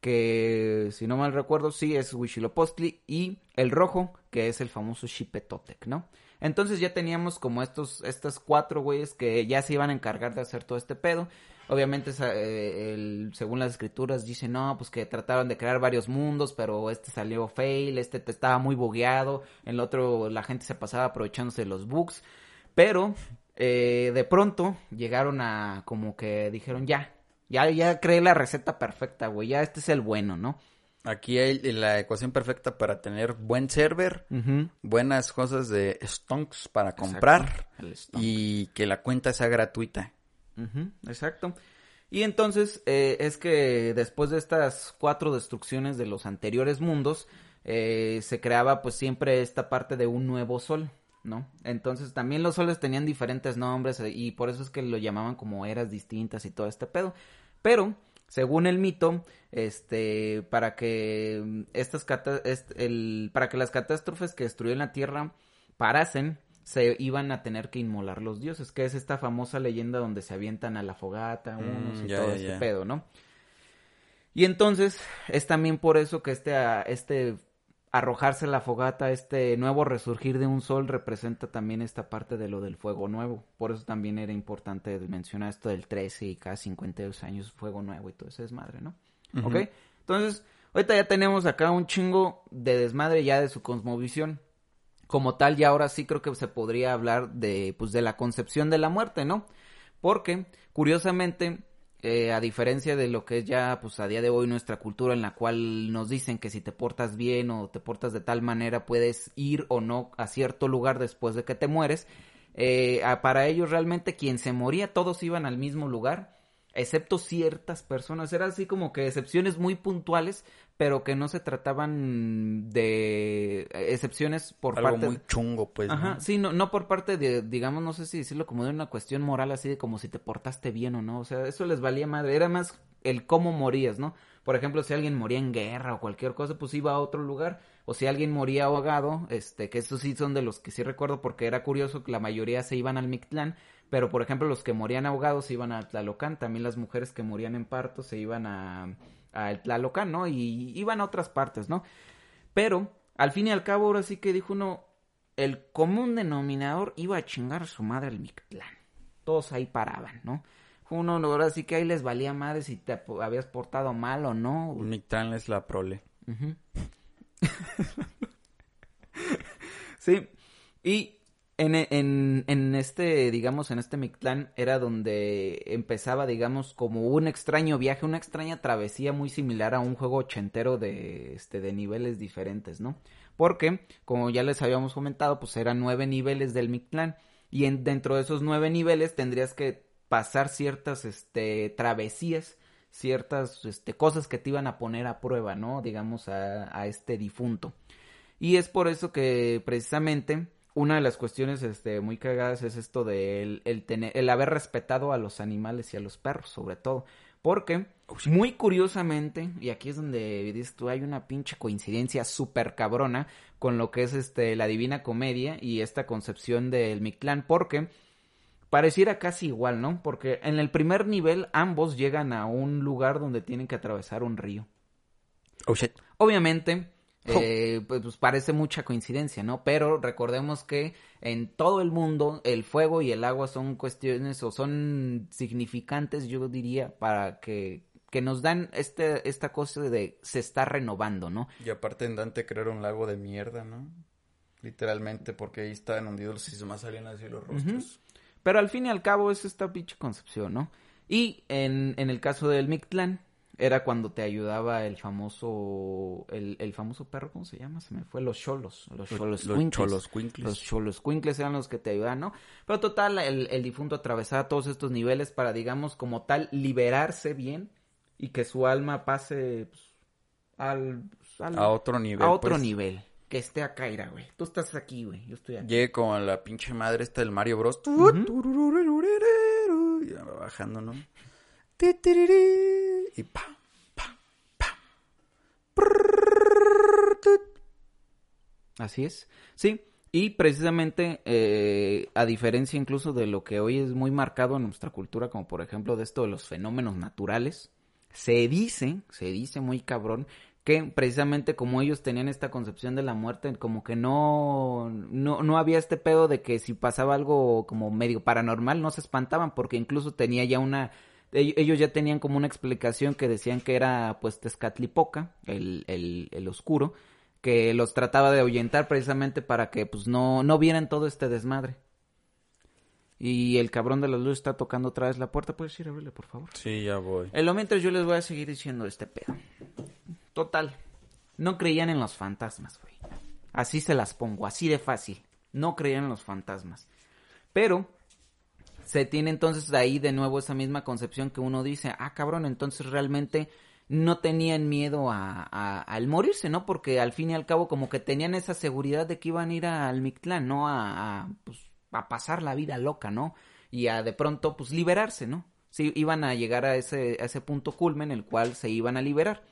que si no mal recuerdo, sí es Huitzilopochtli, y el rojo, que es el famoso Xipetotec, ¿no? Entonces ya teníamos como estos, estos cuatro güeyes que ya se iban a encargar de hacer todo este pedo. Obviamente, eh, según las escrituras, dice, no, pues que trataron de crear varios mundos, pero este salió fail, este te- estaba muy bugueado, el otro la gente se pasaba aprovechándose de los bugs, pero eh, de pronto llegaron a como que dijeron, ya, ya, ya creé la receta perfecta, güey, ya este es el bueno, ¿no? Aquí hay la ecuación perfecta para tener buen server, buenas cosas de stonks para comprar Exacto, y que la cuenta sea gratuita. Exacto. Y entonces eh, es que después de estas cuatro destrucciones de los anteriores mundos, eh, se creaba pues siempre esta parte de un nuevo sol, ¿no? Entonces también los soles tenían diferentes nombres eh, y por eso es que lo llamaban como eras distintas y todo este pedo. Pero, según el mito, este, para que mm, estas el, para que las catástrofes que destruyeron la Tierra parasen, se iban a tener que inmolar los dioses, que es esta famosa leyenda donde se avientan a la fogata unos Mm, y ya, todo ya, este ya. pedo, ¿no? Y entonces es también por eso que este, este arrojarse la fogata, este nuevo resurgir de un sol representa también esta parte de lo del fuego nuevo. Por eso también era importante mencionar esto del 13 y cada 52 años fuego nuevo y todo ese desmadre, ¿no? Ujú. ¿Ok? Entonces, ahorita ya tenemos acá un chingo de desmadre ya de su cosmovisión. como tal, ya ahora sí creo que se podría hablar de, pues, de la concepción de la muerte, ¿no? Porque, curiosamente, eh, a diferencia de lo que es ya, pues, a día de hoy nuestra cultura en la cual nos dicen que si te portas bien o te portas de tal manera puedes ir o no a cierto lugar después de que te mueres, eh, para ellos realmente quien se moría todos iban al mismo lugar, excepto ciertas personas, era así como que excepciones muy puntuales, pero que no se trataban de excepciones por Algo parte muy chungo, pues. ¿no? Ajá, sí, no, no por parte de, digamos, no sé si decirlo como de una cuestión moral, así de como si te portaste bien o no, o sea, eso les valía madre, era más el cómo morías, ¿no? Por ejemplo, si alguien moría en guerra o cualquier cosa, pues iba a otro lugar, o si alguien moría ahogado, este, que estos sí son de los que sí recuerdo porque era curioso que la mayoría se iban al Mictlán, pero por ejemplo los que morían ahogados se iban a Tlalocan, también las mujeres que morían en parto se iban a, a Tlalocan, ¿no? Y iban a otras partes, ¿no? Pero, al fin y al cabo, ahora sí que dijo uno, el común denominador iba a chingar a su madre al Mictlán. Todos ahí paraban, ¿no? Uno, ahora sí que ahí les valía madre si te habías portado mal o no. Un Mictlán es la prole. Sí, y en, en, en este, digamos, en este Mictlán era donde empezaba, digamos, como un extraño viaje, una extraña travesía muy similar a un juego ochentero de, este, de niveles diferentes, ¿no? Porque, como ya les habíamos comentado, pues eran nueve niveles del Mictlán y en, dentro de esos nueve niveles tendrías que pasar ciertas, este, travesías ciertas este, cosas que te iban a poner a prueba, ¿no? Digamos, a, a este difunto. Y es por eso que precisamente una de las cuestiones este, muy cagadas es esto de el, el tener, el haber respetado a los animales y a los perros, sobre todo. Porque, muy curiosamente, y aquí es donde dices tú, hay una pinche coincidencia súper cabrona con lo que es este la Divina Comedia y esta concepción del Mictlán, porque pareciera casi igual, ¿no? Porque en el primer nivel ambos llegan a un lugar donde tienen que atravesar un río. Oh shit. Obviamente, eh, pues, pues parece mucha coincidencia, ¿no? Pero recordemos que en todo el mundo el fuego y el agua son cuestiones o son significantes, yo diría, para que, que nos dan este, esta cosa de se está renovando, ¿no? Y aparte en Dante crearon un lago de mierda, ¿no? Literalmente, porque ahí estaban hundidos los sismas salían así los rostros. Pero al fin y al cabo es esta pinche concepción, ¿no? Y en, en el caso del Mictlán, era cuando te ayudaba el famoso, el, el famoso perro, ¿cómo se llama? Se me fue, los cholos, los cholos los cholos cuincles. Los cholos cuincles eran los que te ayudaban, ¿no? Pero total, el, el difunto atravesaba todos estos niveles para, digamos, como tal, liberarse bien y que su alma pase pues, al, al- A otro nivel. a otro pues. nivel. Que esté acá, ira, güey. Tú estás aquí, güey. Yo estoy aquí. Llegue con la pinche madre esta del Mario Bros. Ya va bajando, ¿no? Y pam, pam, pam. Así es. Sí, y precisamente, eh, a diferencia incluso de lo que hoy es muy marcado en nuestra cultura, como por ejemplo de esto de los fenómenos naturales, se dice, se dice muy cabrón, que precisamente como ellos tenían esta concepción de la muerte, como que no, no, no había este pedo de que si pasaba algo como medio paranormal, no se espantaban, porque incluso tenía ya una, ellos ya tenían como una explicación que decían que era pues Tezcatlipoca, el, el, el oscuro, que los trataba de ahuyentar precisamente para que pues no, no vieran todo este desmadre. Y el cabrón de la luz está tocando otra vez la puerta. ¿Puedes ir a abrirle, por favor? Sí, ya voy. En lo mientras yo les voy a seguir diciendo este pedo. Total. No creían en los fantasmas, güey. Así se las pongo, así de fácil. No creían en los fantasmas. Pero se tiene entonces de ahí de nuevo esa misma concepción que uno dice, ah, cabrón, entonces realmente no tenían miedo a, al morirse, ¿no? Porque al fin y al cabo como que tenían esa seguridad de que iban a ir al Mictlán, ¿no? A, a, pues, a pasar la vida loca, ¿no? Y a de pronto, pues, liberarse, ¿no? Sí, iban a llegar a ese, a ese punto culmen en el cual se iban a liberar.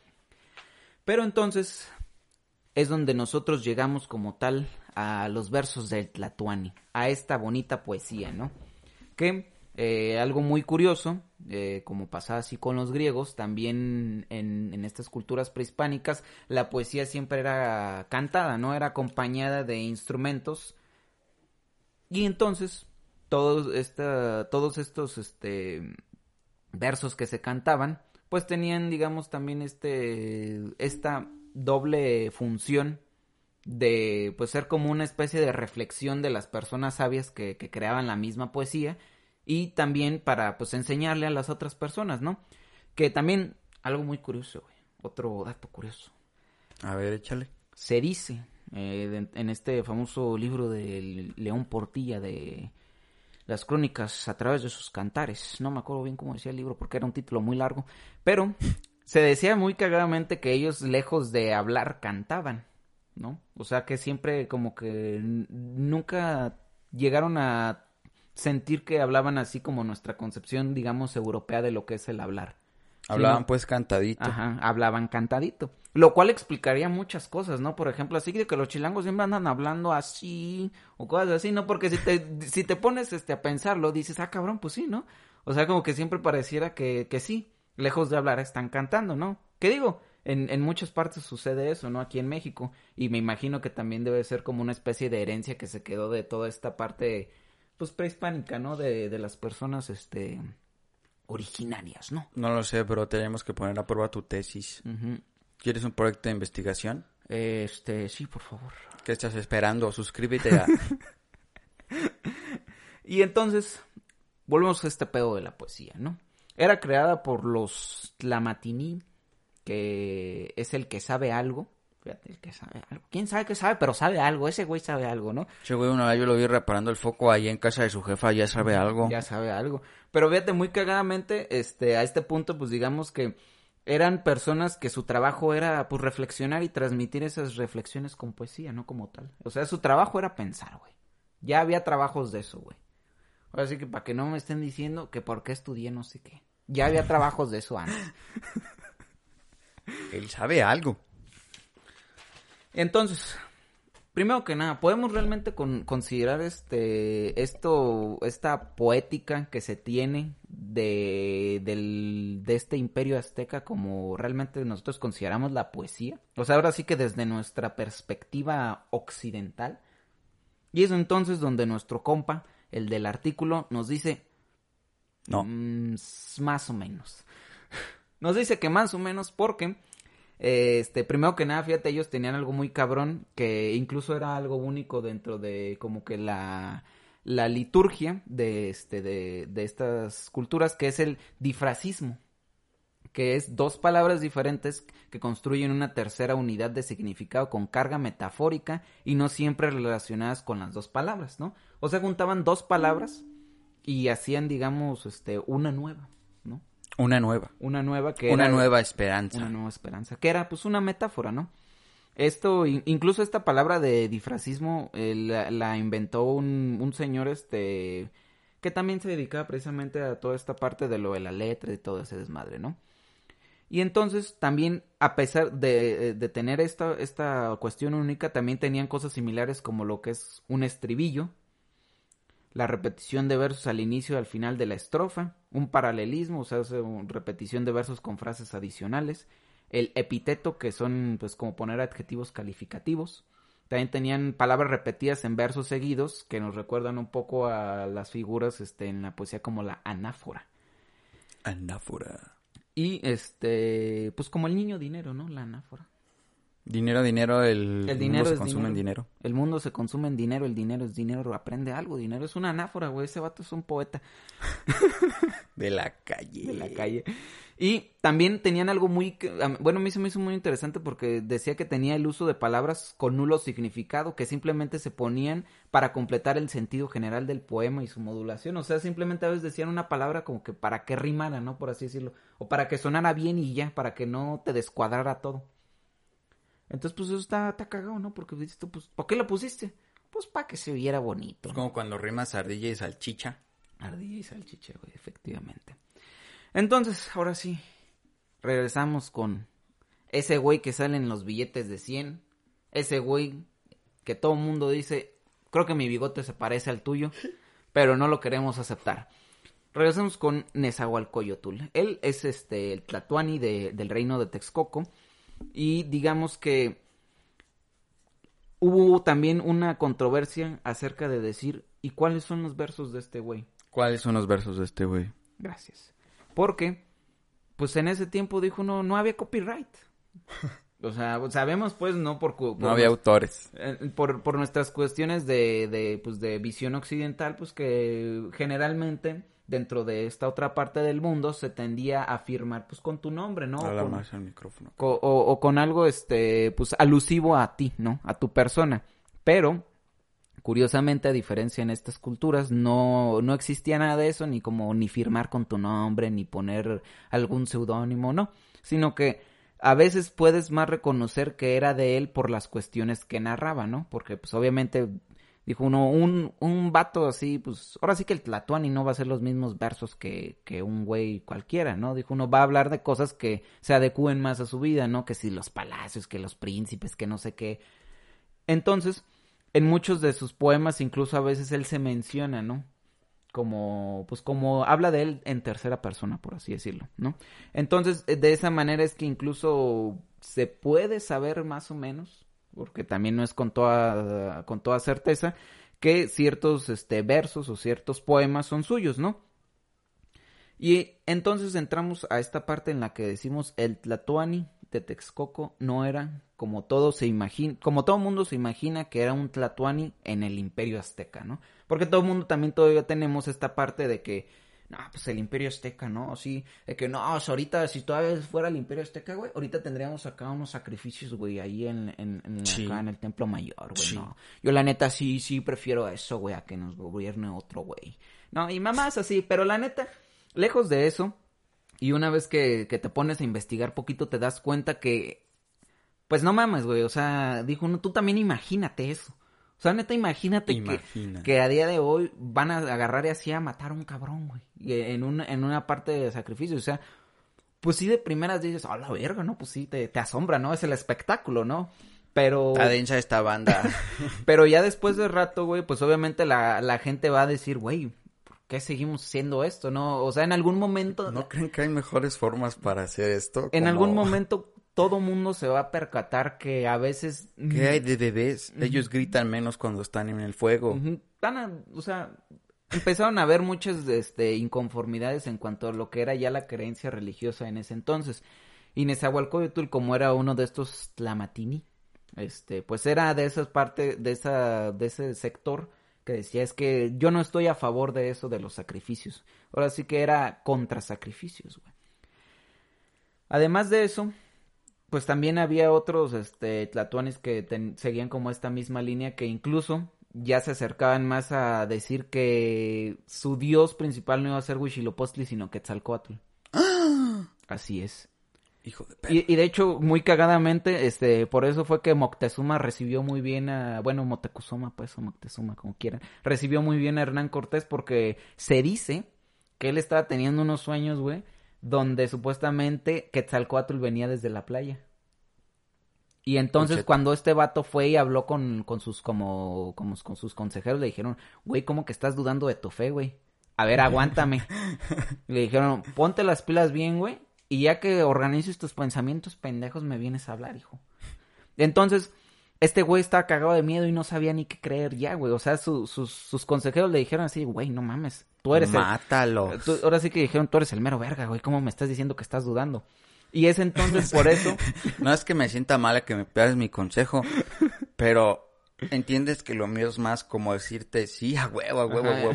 Pero entonces es donde nosotros llegamos como tal a los versos del Tlatuani, a esta bonita poesía, ¿no? Eh, algo muy curioso, eh, como pasaba así con los griegos, también en, estas culturas prehispánicas, la poesía siempre era cantada, ¿no? Era acompañada de instrumentos. Y entonces, todos, estos este, versos que se cantaban, pues tenían, digamos, también este, esta doble función de pues ser como una especie de reflexión de las personas sabias que creaban la misma poesía y también para pues enseñarle a las otras personas, ¿no? Que también algo muy curioso, güey, otro dato curioso. A ver, échale. Se dice eh, de- en este famoso libro de León Portilla de las crónicas a través de sus cantares, no me acuerdo bien cómo decía el libro porque era un título muy largo, pero se decía muy cagadamente que ellos lejos de hablar cantaban, ¿no? O sea que siempre como que nunca llegaron a sentir que hablaban así como nuestra concepción, digamos, europea de lo que es el hablar. Hablaban pues cantadito. Ajá, hablaban cantadito. Lo cual explicaría muchas cosas, ¿no? Por ejemplo, así de que los chilangos siempre andan hablando así o cosas así, ¿no? Porque si te, si te pones este, a pensarlo, dices, ah, cabrón, pues sí, ¿no? O sea, como que siempre pareciera que, que sí, lejos de hablar, están cantando, ¿no? ¿Qué digo? En, en muchas partes sucede eso, ¿no? Aquí en México. Y me imagino que también debe ser como una especie de herencia que se quedó de toda esta parte, pues, prehispánica, ¿no? De, de las personas, este, originarias, ¿no? No lo sé, pero tenemos que poner a prueba tu tesis. ¿Quieres un proyecto de investigación? Este, sí, por favor. ¿Qué estás esperando? Suscríbete a... Y entonces, volvemos a este pedo de la poesía, ¿no? Era creada por los Tlamatini, que es el que sabe algo. Fíjate, el que sabe algo. ¿Quién sabe qué sabe? Pero sabe algo. Ese güey sabe algo, ¿no? Che, güey, una vez yo lo vi reparando el foco ahí en casa de su jefa, ya sabe algo. Ya sabe algo. Pero fíjate, muy cagadamente, este, a este punto, pues digamos que eran personas que su trabajo era, pues, reflexionar y transmitir esas reflexiones con poesía, no como tal. O sea, su trabajo era pensar, güey. Ya había trabajos de eso, güey. Así que para que no me estén diciendo que por qué estudié no sé qué. Ya había trabajos de eso antes. Él sabe algo. Entonces, primero que nada, podemos realmente con- considerar este esto esta poética que se tiene de del de este imperio azteca como realmente nosotros consideramos la poesía. O sea, ahora sí que desde nuestra perspectiva occidental. Y es entonces donde nuestro compa, el del artículo, nos dice No. Mm, más o menos. Nos dice que más o menos porque, este, primero que nada, fíjate, ellos tenían algo muy cabrón, que incluso era algo único dentro de como que la, la liturgia de, este, de, de estas culturas, que es el difracismo, que es dos palabras diferentes que construyen una tercera unidad de significado con carga metafórica y no siempre relacionadas con las dos palabras, ¿no? O sea, juntaban dos palabras y hacían, digamos, este, una nueva. Una nueva. Una nueva que Una era nueva esperanza. una nueva esperanza, que era pues una metáfora, ¿no? Esto, in- incluso esta palabra de difracismo eh, la, la inventó un, un señor, este, que también se dedicaba precisamente a toda esta parte de lo de la letra y todo ese desmadre, ¿no? Y entonces también, a pesar de, de tener esta, esta cuestión única, también tenían cosas similares como lo que es un estribillo, la repetición de versos al inicio y al final de la estrofa, un paralelismo, o sea, repetición de versos con frases adicionales, el epíteto, que son pues como poner adjetivos calificativos. También tenían palabras repetidas en versos seguidos que nos recuerdan un poco a las figuras este, en la poesía como la anáfora. Anáfora. Y este, pues como el niño dinero, ¿no? La anáfora. Dinero, dinero, el, El mundo dinero se consume en dinero. dinero. El mundo se consume en dinero, el dinero es dinero, aprende algo, dinero es una anáfora, güey, ese vato es un poeta De la calle. de la calle. Y también tenían algo muy, bueno, a mí se me hizo muy interesante porque decía que tenía el uso de palabras con nulo significado que simplemente se ponían para completar el sentido general del poema y su modulación. O sea, simplemente a veces decían una palabra como que para que rimara, ¿no? Por así decirlo. O para que sonara bien y ya, para que no te descuadrara todo. Entonces, pues eso está, está cagado, ¿no? Porque dices tú, pues, ¿por qué lo pusiste? Pues para que se viera bonito. Es como cuando rimas ardilla y salchicha. Ardilla y salchicha, güey, efectivamente. Entonces, ahora sí, regresamos con ese güey que sale en los billetes de 100. Ese güey que todo el mundo dice, creo que mi bigote se parece al tuyo, pero no lo queremos aceptar. Regresamos con Nezahualcóyotl. Él es este el Tlatuani de- del reino de Texcoco y digamos que hubo también una controversia acerca de decir, ¿y cuáles son los versos de este güey? ¿Cuáles son los versos de este güey? Gracias. Porque, pues en ese tiempo dijo no, no había copyright. O sea, sabemos pues, no por... No había autores. eh, por, por nuestras cuestiones de, de, pues, de visión occidental, pues que generalmente dentro de esta otra parte del mundo se tendía a firmar pues con tu nombre, ¿no? O Habla con- más al micrófono. co- o, o con algo este pues alusivo a ti, ¿no? A tu persona. Pero curiosamente a diferencia en estas culturas no no existía nada de eso ni como ni firmar con tu nombre ni poner algún seudónimo, no, sino que a veces puedes más reconocer que era de él por las cuestiones que narraba, ¿no? Porque pues obviamente dijo uno un un vato así, pues ahora sí que el Tlatuani no va a ser los mismos versos que que un güey cualquiera, ¿no? Dijo uno va a hablar de cosas que se adecúen más a su vida, ¿no? Que si los palacios, que los príncipes, que no sé qué. Entonces, en muchos de sus poemas incluso a veces él se menciona, ¿no? Como, pues como habla de él en tercera persona, por así decirlo, ¿no? Entonces, de esa manera es que incluso se puede saber más o menos, porque también no es con toda, con toda certeza, que ciertos este, versos o ciertos poemas son suyos, ¿no? Y entonces entramos a esta parte en la que decimos el Tlatoani de Texcoco no era como todo se imagina, como todo mundo se imagina que era un Tlatoani en el Imperio Azteca, ¿no? Porque todo el mundo también todavía tenemos esta parte de que no, pues el Imperio Azteca, ¿no? Sí, de que no, o sea, ahorita si todavía fuera el Imperio Azteca, güey, ahorita tendríamos acá unos sacrificios, güey, ahí en, en, en Sí. acá en el Templo Mayor, güey, Sí. no. Yo la neta sí, sí prefiero eso, güey, a que nos gobierne otro, güey. No, y mamás así, pero la neta, lejos de eso, y una vez que, que te pones a investigar poquito, te das cuenta que, pues no mames, güey, o sea, dijo uno, tú también imagínate eso. O sea, neta, imagínate que, Imagina. que a día de hoy van a agarrar y así a matar a un cabrón, güey. En, un, en una parte de sacrificio, o sea, pues sí de primeras dices, a la verga, ¿no? Pues sí, te, te asombra, ¿no? Es el espectáculo, ¿no? Pero... Está densa esta banda. Pero ya después de rato, güey, pues obviamente la, la gente va a decir, güey, ¿por qué seguimos haciendo esto, no? O sea, en algún momento, ¿No creen que hay mejores formas para hacer esto? en algún momento todo mundo se va a percatar que a veces... ¿Qué hay de bebés? Ellos gritan menos cuando están en el fuego. Van a- o sea, empezaron a haber muchas este, inconformidades en cuanto a lo que era ya la creencia religiosa en ese entonces. Y Nezahualcóyotl, como era uno de estos Tlamatini, este, pues era de esas partes, de esa, de ese sector que decía es que yo no estoy a favor de eso de los sacrificios. Ahora sí que era contra sacrificios, güey. Además de eso, pues también había otros este que ten- seguían como esta misma línea que incluso ya se acercaban más a decir que su dios principal no iba a ser Huitzilopochtli sino Quetzalcóatl. Así es. Hijo de perra. Y, y de hecho, muy cagadamente, este, por eso fue que Moctezuma recibió muy bien a, bueno, Moctezuma, pues, o Moctezuma, como quieran, recibió muy bien a Hernán Cortés porque se dice que él estaba teniendo unos sueños, güey, donde supuestamente Quetzalcóatl venía desde la playa. Y entonces cuando este vato fue y habló con, con sus como, como con sus consejeros, le dijeron, güey, ¿cómo que estás dudando de tu fe, güey? A ver, aguántame. Le dijeron, ponte las pilas bien, güey, y ya que organices tus pensamientos pendejos me vienes a hablar, hijo. Entonces, este güey estaba cagado de miedo y no sabía ni qué creer ya, güey. O sea, su- sus, sus consejeros le dijeron así, güey, no mames, tú eres el, Mátalo. Tú- ahora sí que dijeron, tú eres el mero verga, güey. ¿Cómo me estás diciendo que estás dudando? Y es entonces por eso. No es que me sienta mal que me pidas mi consejo, pero entiendes que lo mío es más como decirte sí, a huevo, a huevo, a huevo,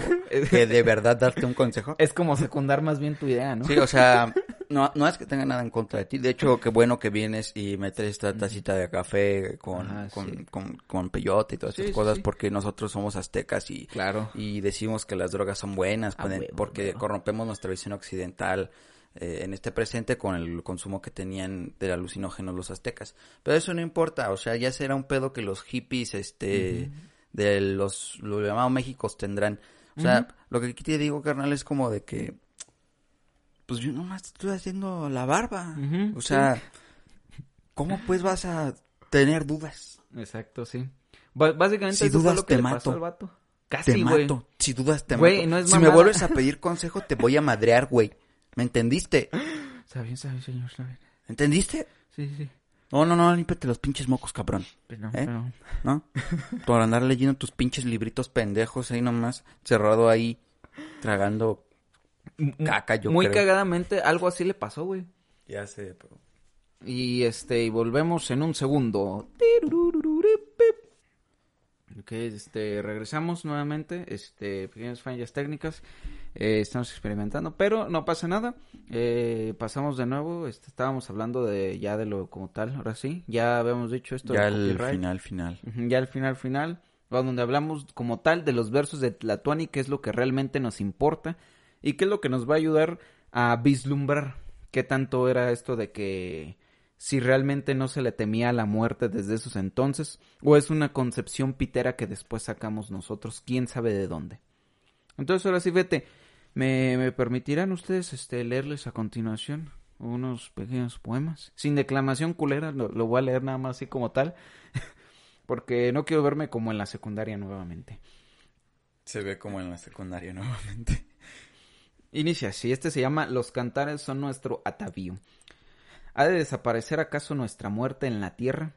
que de verdad darte un consejo. Es como secundar más bien tu idea, ¿no? Sí, o sea, no, no es que tenga nada en contra de ti. De hecho, qué bueno que vienes y me traes esta tacita de café con, con, sí. con, con peyote y todas esas sí, cosas, sí. porque nosotros somos aztecas y, Claro. y decimos que las drogas son buenas, huevo, porque huevo. corrompemos nuestra visión occidental eh, en este presente con el consumo que tenían de alucinógenos los aztecas. Pero eso no importa, o sea, ya será un pedo que los hippies, este, de los, lo llamado Méxicos tendrán. O sea, lo que aquí te digo, carnal, es como de que, pues yo nomás estoy haciendo la barba. O sea, ¿cómo pues vas a tener dudas? Exacto, sí. Básicamente Si eso fue dudas, lo que te le mato. pasó al vato. Casi, te mato. Si dudas, te Güey, mato. no es si me vuelves a pedir consejo, te voy a madrear, güey. ¿Me entendiste? Está bien, está bien, señor, está bien. ¿Entendiste? Sí, sí. No, no, no, límpiate los pinches mocos, cabrón. Pero, ¿Eh? pero- ¿No? Por andar leyendo tus pinches libritos pendejos ahí nomás, cerrado ahí, tragando caca, yo Muy creo. cagadamente, algo así le pasó, güey. Ya sé, pero... Y este, y volvemos en un segundo. Ok, este, regresamos nuevamente, este, pequeñas fallas técnicas, eh, estamos experimentando, pero no pasa nada, eh, pasamos de nuevo, este, estábamos hablando de ya de lo como tal, ahora sí, ya habíamos dicho esto. Ya el final, final. Ya al final, final, donde hablamos como tal de los versos de Tlatuani, que es lo que realmente nos importa y qué es lo que nos va a ayudar a vislumbrar qué tanto era esto de que si realmente no se le temía la muerte desde esos entonces, o es una concepción pitera que después sacamos nosotros, quién sabe de dónde. Entonces ahora sí, vete, ¿me, me permitirán ustedes este, leerles a continuación unos pequeños poemas? Sin declamación culera, lo voy a leer nada más así como tal, porque no quiero verme como en la secundaria nuevamente. Se ve como en la secundaria nuevamente. Inicia así, este se llama Los cantares son nuestro atavío. ¿Ha de desaparecer acaso nuestra muerte en la tierra?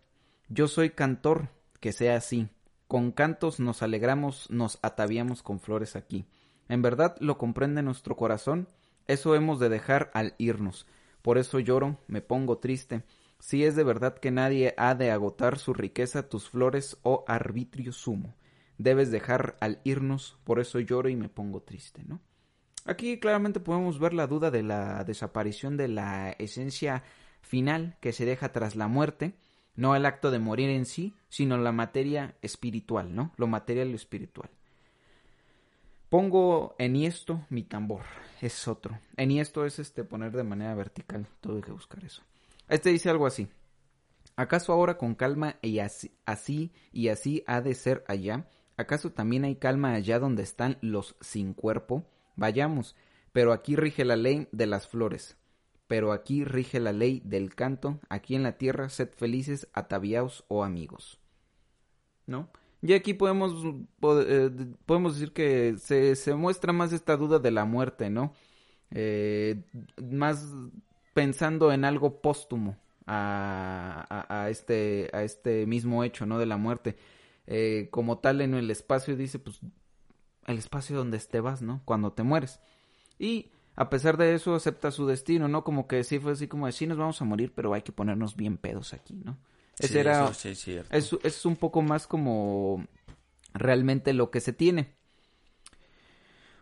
Yo soy cantor, que sea así. Con cantos nos alegramos, nos ataviamos con flores aquí. ¿En verdad lo comprende nuestro corazón? Eso hemos de dejar al irnos. Por eso lloro, me pongo triste. Si es de verdad que nadie ha de agotar su riqueza, tus flores, oh arbitrio sumo. Debes dejar al irnos, por eso lloro y me pongo triste, ¿no? Aquí claramente podemos ver la duda de la desaparición de la esencia final que se deja tras la muerte, no el acto de morir en sí, sino la materia espiritual, ¿no? Lo material y lo espiritual. Pongo enhiesto mi tambor, es otro. Enhiesto es este poner de manera vertical, tuve que buscar eso. Este dice algo así. ¿Acaso ahora con calma y así, así y así ha de ser allá? ¿Acaso también hay calma allá donde están los sin cuerpo? Vayamos, pero aquí rige la ley de las flores, pero aquí rige la ley del canto, aquí en la tierra sed felices, ataviaos o amigos. ¿No? Y aquí podemos, pod- eh, podemos decir que se, se muestra más esta duda de la muerte, ¿no? Eh, más pensando en algo póstumo a, a- a este, a este mismo hecho, ¿no? De la muerte. Eh, como tal en el espacio dice, pues, el espacio donde te vas, ¿no? Cuando te mueres. Y a pesar de eso acepta su destino, ¿no? Como que sí fue así como de, sí nos vamos a morir, pero hay que ponernos bien pedos aquí, ¿no? Ese Sí, era, eso sí es cierto. es, es un poco más como realmente lo que se tiene.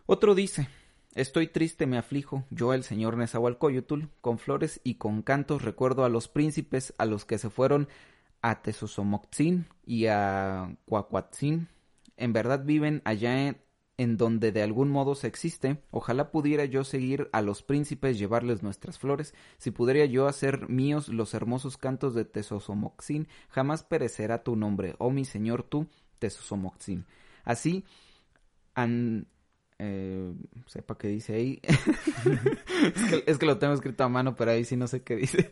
Otro dice, estoy triste, me aflijo, yo el señor Nezahualcóyotl, con flores y con cantos recuerdo a los príncipes a los que se fueron a Tezosomotzin y a Cuacuatzin. En verdad viven allá en, en donde de algún modo se existe. Ojalá pudiera yo seguir a los príncipes, llevarles nuestras flores. Si pudiera yo hacer míos los hermosos cantos de Tezosomotzin, jamás perecerá tu nombre, oh mi señor tú, Tezosomotzin. Así, an, eh, sepa qué dice ahí. es, que, es que lo tengo escrito a mano, pero ahí sí no sé qué dice.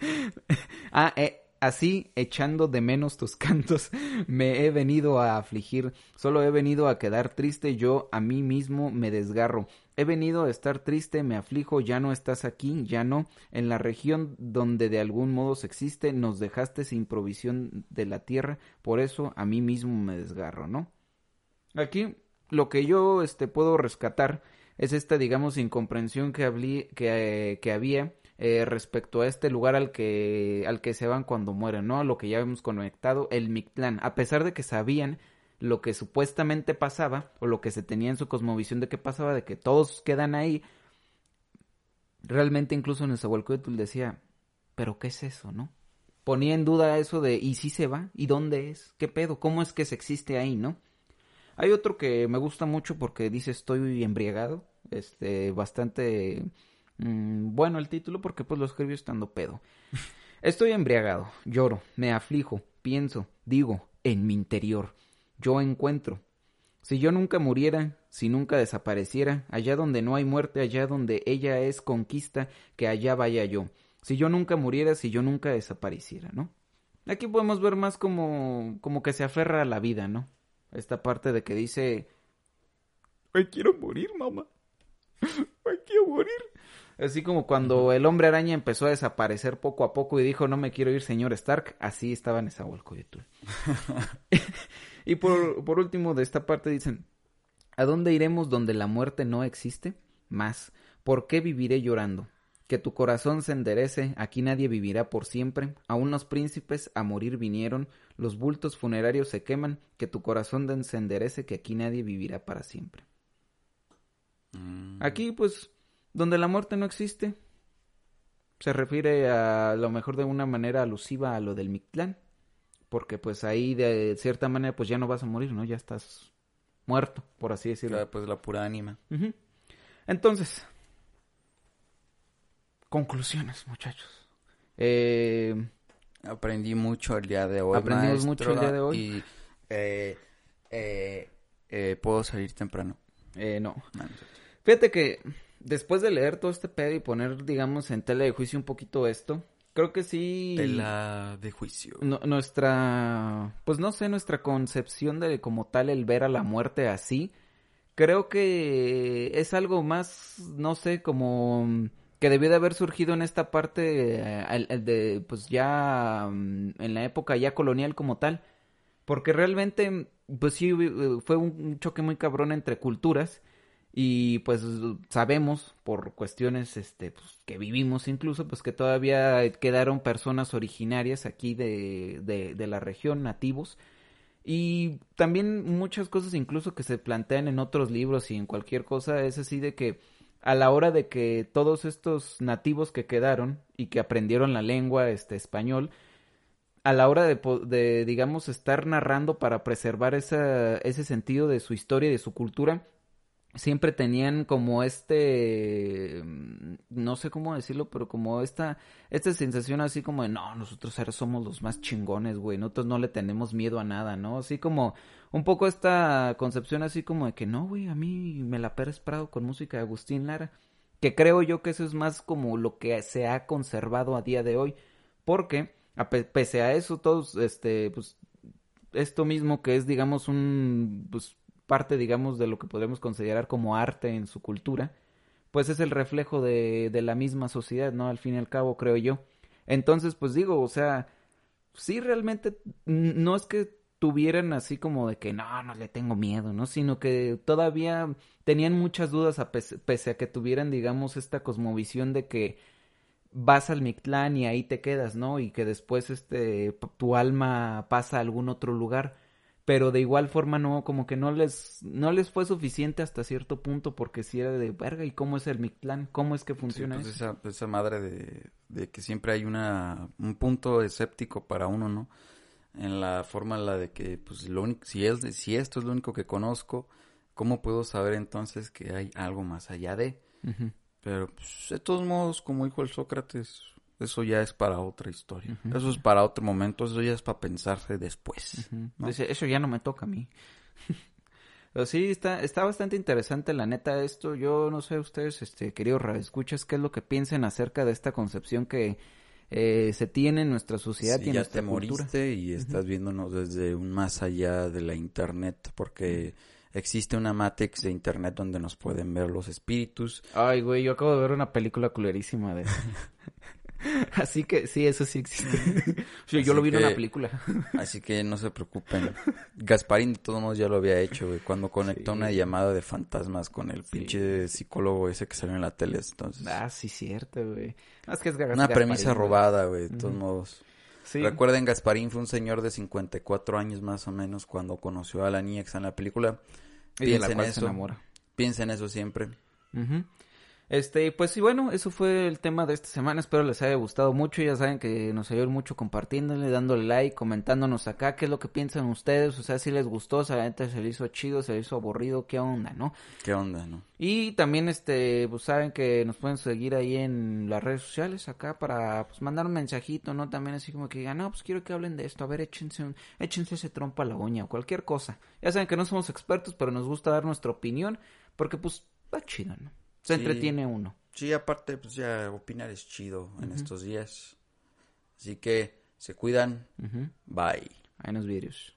ah, eh, así, echando de menos tus cantos, me he venido a afligir. Solo he venido a quedar triste, yo a mí mismo me desgarro. He venido a estar triste, me aflijo, ya no estás aquí, ya no. En la región donde de algún modo se existe, nos dejaste sin provisión de la tierra, por eso a mí mismo me desgarro, ¿no? Aquí lo que yo este, puedo rescatar es esta, digamos, incomprensión que, que, eh, que había eh, respecto a este lugar al que, al que se van cuando mueren, ¿no? Lo que ya hemos conectado, el Mictlán. A pesar de que sabían lo que supuestamente pasaba, o lo que se tenía en su cosmovisión de que pasaba, de que todos quedan ahí, realmente incluso Nezahualcóyotl decía, ¿pero qué es eso, no? Ponía en duda eso de, ¿y si se va? ¿Y dónde es? ¿Qué pedo? ¿Cómo es que se existe ahí, no? Hay otro que me gusta mucho porque dice estoy embriagado, este, bastante mmm, bueno el título porque pues lo escribió estando pedo. Estoy embriagado, lloro, me aflijo, pienso, digo, en mi interior, yo encuentro. Si yo nunca muriera, si nunca desapareciera, allá donde no hay muerte, allá donde ella es conquista, que allá vaya yo. Si yo nunca muriera, si yo nunca desapareciera, ¿no? Aquí podemos ver más como, como que se aferra a la vida, ¿no? esta parte de que dice, ay, quiero morir, mamá. Ay, quiero morir. Así como cuando el hombre araña empezó a desaparecer poco a poco y dijo, no me quiero ir, señor Stark, así estaba en esa y por, por último de esta parte dicen, ¿a dónde iremos donde la muerte no existe? Más, ¿por qué viviré llorando? que tu corazón se enderece, aquí nadie vivirá por siempre, aún los príncipes a morir vinieron, los bultos funerarios se queman, que tu corazón se enderece, que aquí nadie vivirá para siempre. Mm. Aquí, pues, donde la muerte no existe, se refiere a lo mejor de una manera alusiva a lo del Mictlán, porque pues ahí de cierta manera pues ya no vas a morir, ¿no? Ya estás muerto, por así decirlo. Claro, pues la pura ánima. Entonces, conclusiones, muchachos. Eh, Aprendí mucho el día de hoy. Aprendimos mucho el día de hoy. Y eh, eh, eh, puedo salir temprano. eh, no. Fíjate que después de leer todo este pedo y poner, digamos, en tela de juicio un poquito esto, creo que sí... Tela de juicio. nu- nuestra, pues no sé, nuestra concepción de como tal el ver a la muerte así, creo que es algo más, no sé, como que debió de haber surgido en esta parte eh, de, pues ya mm, en la época ya colonial como tal, porque realmente, pues sí, eh, fue un choque muy cabrón entre culturas y pues sabemos por cuestiones este pues, que vivimos incluso pues que todavía quedaron personas originarias aquí de, de, la región nativos y también muchas cosas incluso que se plantean en otros libros y en cualquier cosa es así de que a la hora de que todos estos nativos que quedaron y que aprendieron la lengua este español a la hora de, de digamos estar narrando para preservar ese sentido de su historia y de su cultura siempre tenían como este mm, no sé cómo decirlo pero como esta esta sensación así como de no nosotros ahora somos los más chingones güey nosotros no le tenemos miedo a nada no así como un poco esta concepción así como de que no güey a mí me la Pérez Prado con música de Agustín Lara que creo yo que eso es más como lo que se ha conservado a día de hoy porque pese a eso todos este pues esto mismo que es digamos un pues parte digamos de lo que podemos considerar como arte en su cultura pues es el reflejo de, de la misma sociedad no al fin y al cabo creo yo entonces pues digo o sea sí realmente no es que tuvieran así como de que no, no le tengo miedo, ¿no? Sino que todavía tenían muchas dudas pese, pese a que tuvieran, digamos, esta cosmovisión de que vas al Mictlán y ahí te quedas, ¿no? Y que después este tu alma pasa a algún otro lugar. Pero de igual forma no, como que no les, no les fue suficiente hasta cierto punto porque si era de verga, ¿y cómo es el Mictlán? ¿Cómo es que Sí, funciona pues eso? esa, esa madre de, de que siempre hay una un punto escéptico para uno, ¿no? En la forma en la de que, pues, lo único, si es, si esto es lo único que conozco, ¿cómo puedo saber entonces que hay algo más allá de? Pero, pues, de todos modos, como dijo el Sócrates, eso ya es para otra historia. Ujú. Eso es para otro momento, eso ya es para pensarse después. Ujú. ¿no? Dice, eso ya no me toca a mí. Pero sí, está, está bastante interesante la neta esto. Yo no sé ustedes, este, queridos escuchas qué es lo que piensen acerca de esta concepción que eh, se tiene en nuestra sociedad Si y en ya nuestra te cultura. moriste y estás viéndonos desde un más allá de la internet, porque existe una matrix de internet donde nos pueden ver los espíritus. Ay, güey, yo acabo de ver una película culerísima de eso. Así que sí, eso sí existe. Sí, yo Así lo vi en una que- película. Así que no se preocupen. Gasparín de todos modos ya lo había hecho, güey, cuando conectó Sí. una llamada de fantasmas con el Sí. pinche psicólogo ese que salió en la tele. Entonces, Ah, sí, cierto, güey. No, es que es una premisa güey. robada, güey, de todos modos. Sí. Recuerden, Gasparín fue un señor de 54 años más o menos cuando conoció a la niña que está en la película. Y de la Piensen cual se eso. enamora. Piensen eso siempre. Ujú. Este, pues sí, bueno, eso fue el tema de esta semana. Espero les haya gustado mucho. Ya saben que nos ayudan mucho compartiéndole, dándole like, comentándonos acá qué es lo que piensan ustedes. O sea, si les gustó, la gente se le hizo chido, se le hizo aburrido, qué onda, ¿no? ¿Qué onda, no? Y también, este, pues saben que nos pueden seguir ahí en las redes sociales acá para, pues, mandar un mensajito, ¿no? También así como que digan, no, pues quiero que hablen de esto. A ver, échense, un- échense ese trompo a la uña o cualquier cosa. Ya saben que no somos expertos, pero nos gusta dar nuestra opinión porque, pues, está chido, ¿no? Se Sí. entretiene uno. Sí, aparte, pues ya opinar es chido en estos días. Así que se cuidan. Bye. Hay unos vídeos.